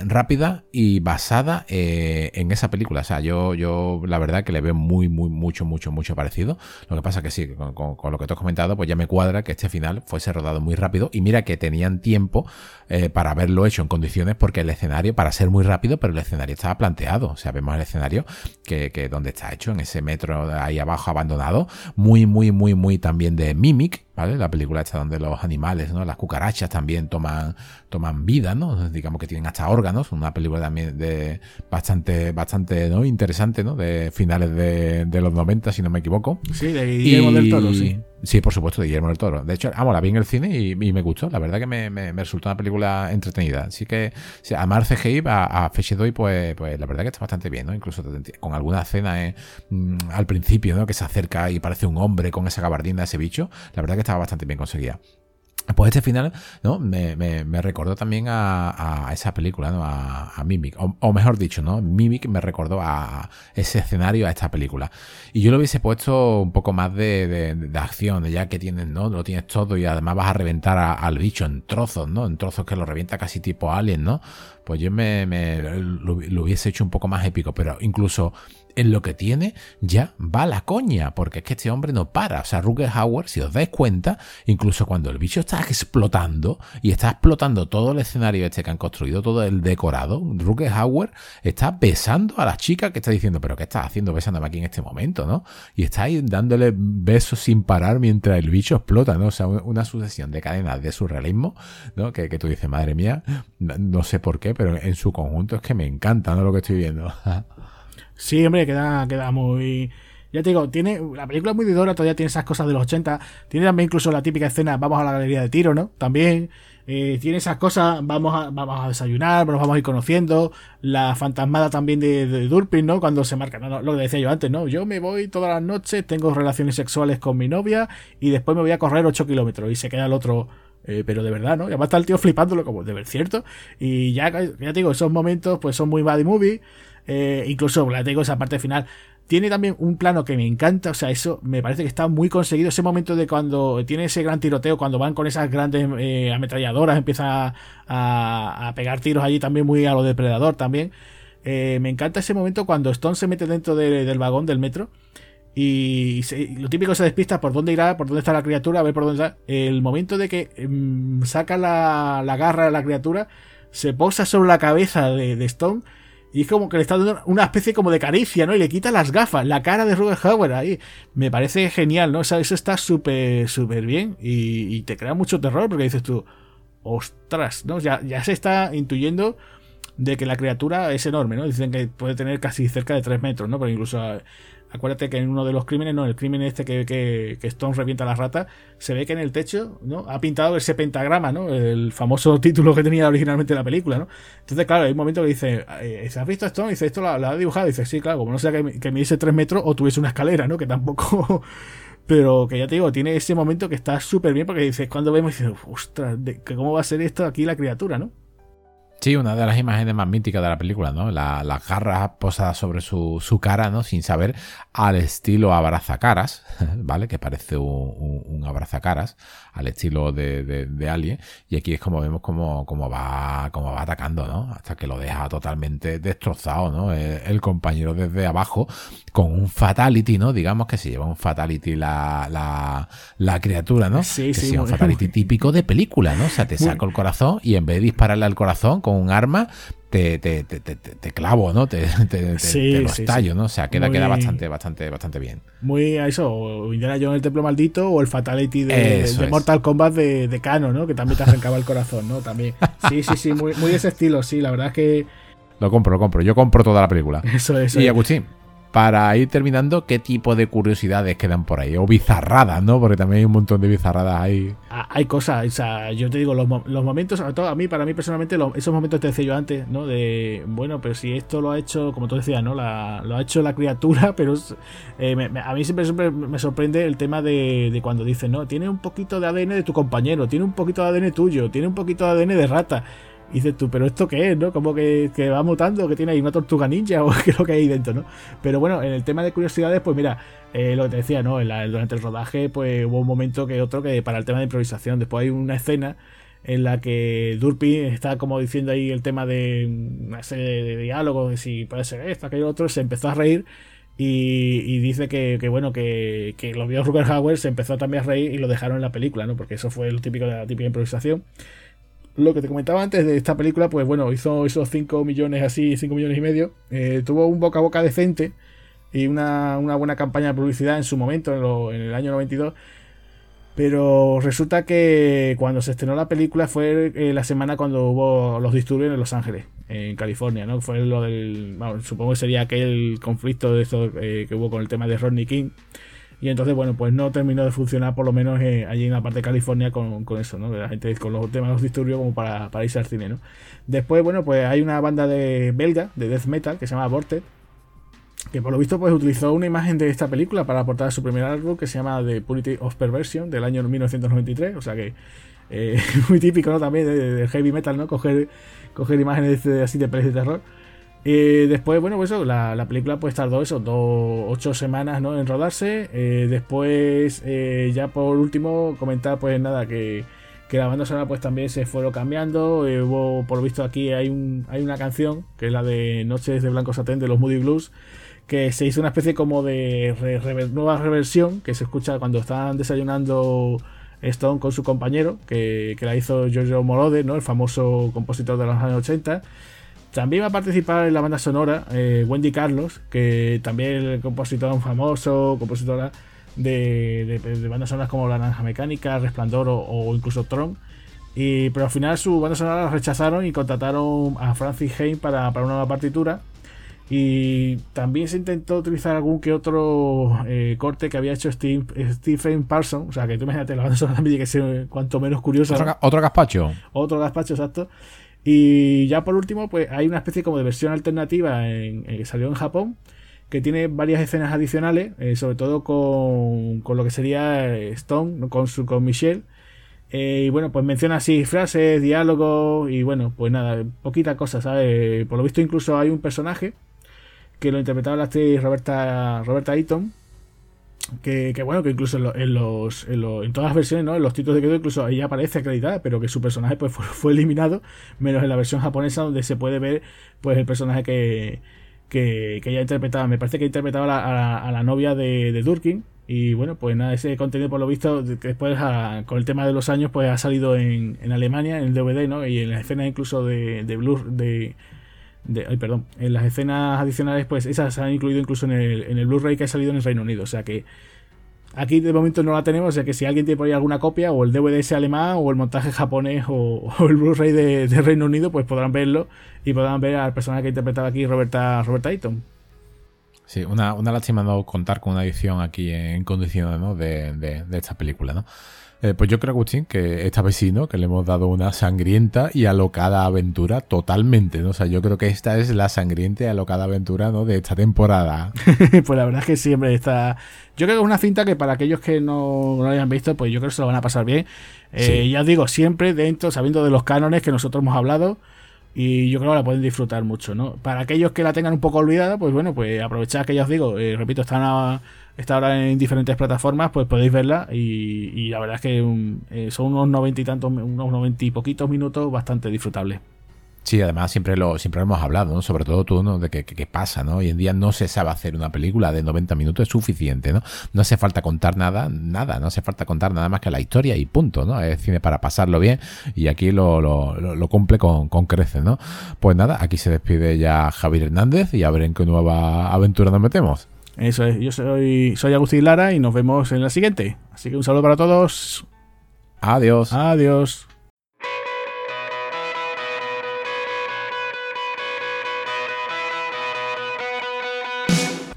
rápida y basada en esa película. O sea, yo, yo la verdad que le veo muy, muy, mucho, mucho, mucho parecido. Lo que pasa que sí, con, con, con, lo que te has comentado, pues ya me cuadra que este final fuese rodado muy rápido. Y mira que tenían tiempo eh, para haberlo hecho en condiciones porque el escenario, para ser muy rápido, pero el escenario estaba planteado. O sea, vemos el escenario que, que donde está hecho, en ese metro ahí abajo abandonado. Muy, muy, muy, muy también de Mimic, ¿vale? La película está donde los animales, ¿no? Las cucarachas también toman, toman vida, ¿no? Digamos que tienen hasta órganos. Una película también de bastante, bastante, ¿no? Interesante, ¿no? De finales de, de los 90, si no me equivoco. Sí, de Guillermo y... del Toro, sí. Sí, por supuesto, de Guillermo del Toro. De hecho, vamos, la vi en el cine y, y me gustó. La verdad que me, me, me, resultó una película entretenida. Así que, sea, amar CGI a, a Fechedoy, pues, pues la verdad que está bastante bien, ¿no? Incluso con alguna escena eh, mmm, al principio, ¿no? Que se acerca y parece un hombre con esa gabardina, ese bicho. La verdad que estaba bastante bien conseguida. Pues este final, ¿no? Me, me, recordó también a, esa película, ¿no? A, Mimic. O, mejor dicho, ¿no? Mimic me recordó a ese escenario, a esta película. Y yo lo hubiese puesto un poco más de, de, acción, ya que tienes, ¿no? Lo tienes todo y además vas a reventar al bicho en trozos, ¿no? En trozos que lo revienta casi tipo Alien, ¿no? Pues yo me, lo hubiese hecho un poco más épico, pero incluso en lo que tiene ya va la coña, porque es que este hombre no para. O sea, Ruger Hauer, si os dais cuenta, incluso cuando el bicho está explotando y está explotando todo el escenario este que han construido, todo el decorado, Ruger Hauer está besando a la chica que está diciendo, pero ¿qué estás haciendo besándome aquí en este momento, no? Y está ahí dándole besos sin parar mientras el bicho explota, ¿no? O sea, una sucesión de cadenas de surrealismo, ¿no? Que, que tú dices, madre mía, no sé por qué, pero en su conjunto es que me encanta, ¿no? Lo que estoy viendo. Sí, hombre, queda, queda muy. Ya te digo, tiene. La película es muy didora, todavía tiene esas cosas de los 80. Tiene también incluso la típica escena, vamos a la galería de tiro, ¿no? También. Eh, tiene esas cosas, vamos a, vamos a desayunar, nos vamos a ir conociendo. La fantasmada también de, de Durpin, ¿no? Cuando se marca, no, lo decía yo antes, ¿no? Yo me voy todas las noches, tengo relaciones sexuales con mi novia y después me voy a correr 8 kilómetros y se queda el otro. Eh, pero de verdad, ¿no? Y además está el tío flipándolo como de ver cierto. Y ya, ya te digo, esos momentos pues son muy bad movie. Eh, incluso, la tengo esa parte final. Tiene también un plano que me encanta, o sea, eso me parece que está muy conseguido. Ese momento de cuando tiene ese gran tiroteo, cuando van con esas grandes eh, ametralladoras, empieza a, a, pegar tiros allí también muy a lo depredador también. Eh, me encanta ese momento cuando Stone se mete dentro de, del vagón del metro y lo típico se despista por dónde irá, por dónde está la criatura, a ver por dónde está. El momento de que mmm, saca la, la, garra a la criatura, se posa sobre la cabeza de, de Stone y es como que le está dando una especie como de caricia, ¿no? Y le quita las gafas, la cara de Robert Howard ahí. Me parece genial, ¿no? O sea, eso está súper, súper bien. Y, y, te crea mucho terror porque dices tú, ostras, ¿no? Ya, ya se está intuyendo de que la criatura es enorme, ¿no? Dicen que puede tener casi cerca de 3 metros, ¿no? Pero incluso acuérdate que en uno de los crímenes, no, el crimen este que, que, que Stone revienta a la rata, se ve que en el techo, ¿no? Ha pintado ese pentagrama, ¿no? El famoso título que tenía originalmente la película, ¿no? Entonces, claro, hay un momento que dice, eh, ¿has visto Stone? Dice, ¿esto lo, ha dibujado? Dice, sí, claro, como no sea que, que midiese 3 metros o tuviese una escalera, ¿no? Que tampoco... Pero que ya te digo, tiene ese momento que está súper bien porque dices, cuando vemos, dices, ostras, ¿cómo va a ser esto aquí la criatura, no? Sí, una de las imágenes más míticas de la película, ¿no? Las la garras posadas sobre su, su, cara, ¿no? Sin saber, al estilo abrazacaras, ¿vale? Que parece un, un, un abrazacaras, al estilo de, de, de, Alien. Y aquí es como vemos como, como, va, como va atacando, ¿no? Hasta que lo deja totalmente destrozado, ¿no? El, el, compañero desde abajo, con un fatality, ¿no? Digamos que se lleva un fatality la, la, la criatura, ¿no? Sí, que sí. Sea un fatality típico de película, ¿no? O sea, te saco el corazón y en vez de dispararle al corazón con un arma, te, te, te, te, clavo, ¿no? Te, sí, lo estallo, sí. ¿no? O sea, queda, muy, queda bastante, bastante, bastante bien. Muy a eso, o Indiana Jones el Templo Maldito o el Fatality de, de Mortal Kombat de, de Kano, ¿no? Que también te arrancaba el corazón, ¿no? También. Sí, sí, sí, muy, muy ese estilo, sí, la verdad es que... Lo compro, lo compro. Yo compro toda la película. Eso, eso. Y Agustín, para ir terminando, ¿qué tipo de curiosidades quedan por ahí? O bizarradas, ¿no? Porque también hay un montón de bizarradas ahí. Ah, hay cosas, o sea, yo te digo, los, momentos, sobre todo a mí, para mí personalmente, esos momentos te decía yo antes, ¿no? De, bueno, pero si esto lo ha hecho, como tú decías, ¿no? Lo ha hecho la criatura, pero eh, a mí siempre, siempre me sorprende el tema de, de cuando dicen, ¿no? Tiene un poquito de ADN de tu compañero, tiene un poquito de ADN tuyo, tiene un poquito de ADN de rata. Y dices tú, pero ¿esto qué es, no? Como que, va mutando, que tiene ahí una tortuga ninja o qué es lo que hay ahí dentro, ¿no? Pero bueno, en el tema de curiosidades, pues mira, eh, lo que te decía, ¿no? durante el rodaje, pues hubo un momento que otro que para el tema de improvisación. Después hay una escena en la que Durpi está como diciendo ahí el tema de una serie de, diálogos, de si puede ser esto, aquello otro, se empezó a reír. Y, dice que, bueno, que, que lo vio Rupert Hauer, se empezó también a reír y lo dejaron en la película, ¿no? Porque eso fue lo típico de la típica improvisación lo que te comentaba antes de esta película, pues bueno, hizo esos 5 millones así, 5 millones y medio. Eh, tuvo un boca a boca decente y una, buena campaña de publicidad en su momento, en, el año 92. Pero resulta que cuando se estrenó la película fue eh, la semana cuando hubo los disturbios en Los Ángeles, en California, ¿no? Fue lo del. supongo que sería aquel conflicto de eso, eh, que hubo con el tema de Rodney King. Y entonces, bueno, pues no terminó de funcionar, por lo menos eh, allí en la parte de California, con, eso, ¿no? La gente con los temas de los disturbios como para, para, irse al cine, ¿no? Después, bueno, pues hay una banda de belga, de death metal, que se llama Vortex, que por lo visto pues utilizó una imagen de esta película para aportar su primer álbum que se llama The Purity of Perversion del año 1993, o sea que eh, muy típico ¿no? también del heavy metal, ¿no? Coger, coger imágenes así de pelis de terror. Eh, después, bueno, pues eso, la, película pues tardó eso, dos, ocho semanas ¿no? en rodarse. Eh, después, eh, ya por último, comentar pues nada, que, la banda sonora pues también se fueron cambiando. hubo, por visto aquí hay, un, hay una canción, que es la de Noches de Blanco Satén de los Moody Blues, que se hizo una especie como de nueva reversión, que se escucha cuando están desayunando Stone con su compañero, que, que la hizo Giorgio Morode, ¿no? el famoso compositor de los años 80. También va a participar en la banda sonora eh, Wendy Carlos, que también es compositor famoso, compositora de, bandas sonoras como La Naranja Mecánica, Resplandor o, incluso Tron. Y, pero al final su banda sonora la rechazaron y contrataron a Francis Hain para, una nueva partitura. Y también se intentó utilizar algún que otro eh, corte que había hecho Steve, Stephen Parsons. O sea, que tú imagínate, la banda sonora también que ser cuanto menos curiosa. Otro, otro gazpacho. Otro gazpacho, exacto. Y ya por último, pues hay una especie como de versión alternativa en, que salió en Japón, que tiene varias escenas adicionales, eh, sobre todo con, con, lo que sería eh, Stone, con, su, con Michelle. Eh, y bueno, pues menciona así frases, diálogos y bueno, pues nada, poquita cosa, ¿sabes? Por lo visto incluso hay un personaje que lo interpretaba la actriz Roberta, Roberta Eaton, que, bueno, que incluso en, los, en, todas las versiones, ¿no? En los títulos de quedo incluso ahí aparece acreditada, pero que su personaje pues fue, eliminado, menos en la versión japonesa donde se puede ver pues el personaje que, que, ella interpretaba. Me parece que interpretaba a, la, novia de, Durkin. Y bueno, pues nada, ese contenido por lo visto, que después con el tema de los años, pues ha salido en, en Alemania, en el DVD, ¿no? Y en las escenas incluso de, de Blur, de, ay, perdón, en las escenas adicionales, pues esas se han incluido incluso en el, en el Blu-ray que ha salido en el Reino Unido. O sea que aquí de momento no la tenemos, o sea que si alguien tiene por ahí alguna copia, o el DVD ese alemán, o el montaje japonés, o, el Blu-ray de, Reino Unido, pues podrán verlo y podrán ver al personaje que interpretaba aquí, Roberta, Roberta Ayton. Sí, una, una lástima no contar con una edición aquí en condiciones de, de, de esta película, ¿no? Eh, pues yo creo, Agustín, que esta vez sí, ¿no? Que le hemos dado una sangrienta y alocada aventura totalmente, ¿no? O sea, yo creo que esta es la sangrienta y alocada aventura, ¿no? De esta temporada. pues la verdad es que siempre está... Yo creo que es una cinta que para aquellos que no, lo hayan visto, pues yo creo que se lo van a pasar bien. Eh, Ya os digo, siempre dentro, sabiendo de los cánones que nosotros hemos hablado, y yo creo que la pueden disfrutar mucho, ¿no? Para aquellos que la tengan un poco olvidada, pues bueno, pues aprovechad que ya os digo, eh, repito, están a, está ahora en diferentes plataformas, pues podéis verla y, la verdad es que eh, son unos noventa y tantos, unos noventa y poquitos minutos bastante disfrutables. Sí, además siempre lo, siempre hemos hablado, ¿no? Sobre todo tú, ¿no? De qué pasa, ¿no? Hoy en día no se sabe hacer una película de 90 minutos, es suficiente, ¿no? No hace falta contar nada, nada, no hace falta contar nada más que la historia y punto, ¿no? Es cine para pasarlo bien y aquí lo, lo, lo, cumple con, con creces, ¿no? Pues nada, aquí se despide ya Javier Hernández y a ver en qué nueva aventura nos metemos. Eso es, yo soy, soy Agustín Lara y nos vemos en la siguiente. Así que un saludo para todos. Adiós. Adiós.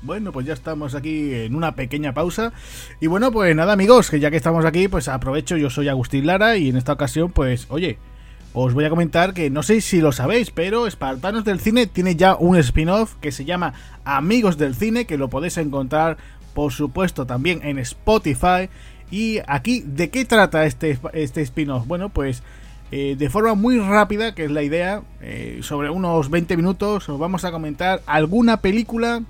Bueno, pues ya estamos aquí en una pequeña pausa. Y bueno, pues nada amigos, que ya que estamos aquí, pues aprovecho, yo soy Agustín Lara y en esta ocasión, pues oye, os voy a comentar que no sé si lo sabéis, pero Espartanos del Cine tiene ya un spin-off que se llama Amigos del Cine, que lo podéis encontrar, por supuesto, también en Spotify. Y aquí, ¿de qué trata este, este spin-off? Bueno, pues eh, de forma muy rápida, que es la idea, eh, sobre unos 20 minutos, os vamos a comentar alguna película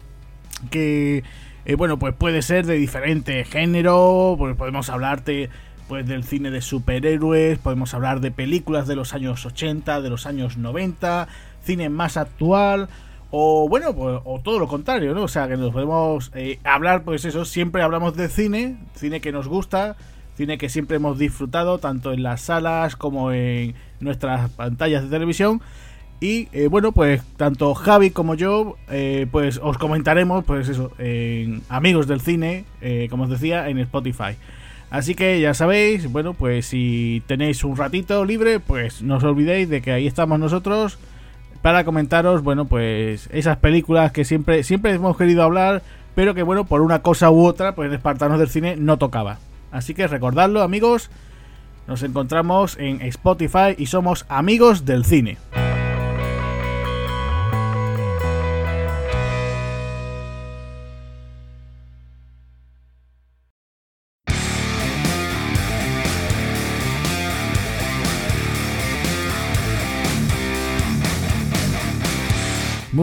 que, eh, bueno, pues puede ser de diferente género, pues podemos hablarte pues del cine de superhéroes, podemos hablar de películas de los años 80, de los años 90, cine más actual, o bueno, pues, o todo lo contrario, ¿no? O sea, que nos podemos eh, hablar, pues eso, siempre hablamos de cine, cine que nos gusta, cine que siempre hemos disfrutado, tanto en las salas como en nuestras pantallas de televisión. Y eh, bueno, pues tanto Javi como yo, eh, pues os comentaremos, pues eso, en Amigos del Cine, eh, como os decía, en Spotify. Así que ya sabéis, bueno, pues si tenéis un ratito libre, pues no os olvidéis de que ahí estamos nosotros para comentaros, bueno, pues esas películas que siempre, siempre hemos querido hablar, pero que bueno, por una cosa u otra, pues en Espartanos del Cine no tocaba. Así que recordadlo, amigos, nos encontramos en Spotify y somos amigos del cine.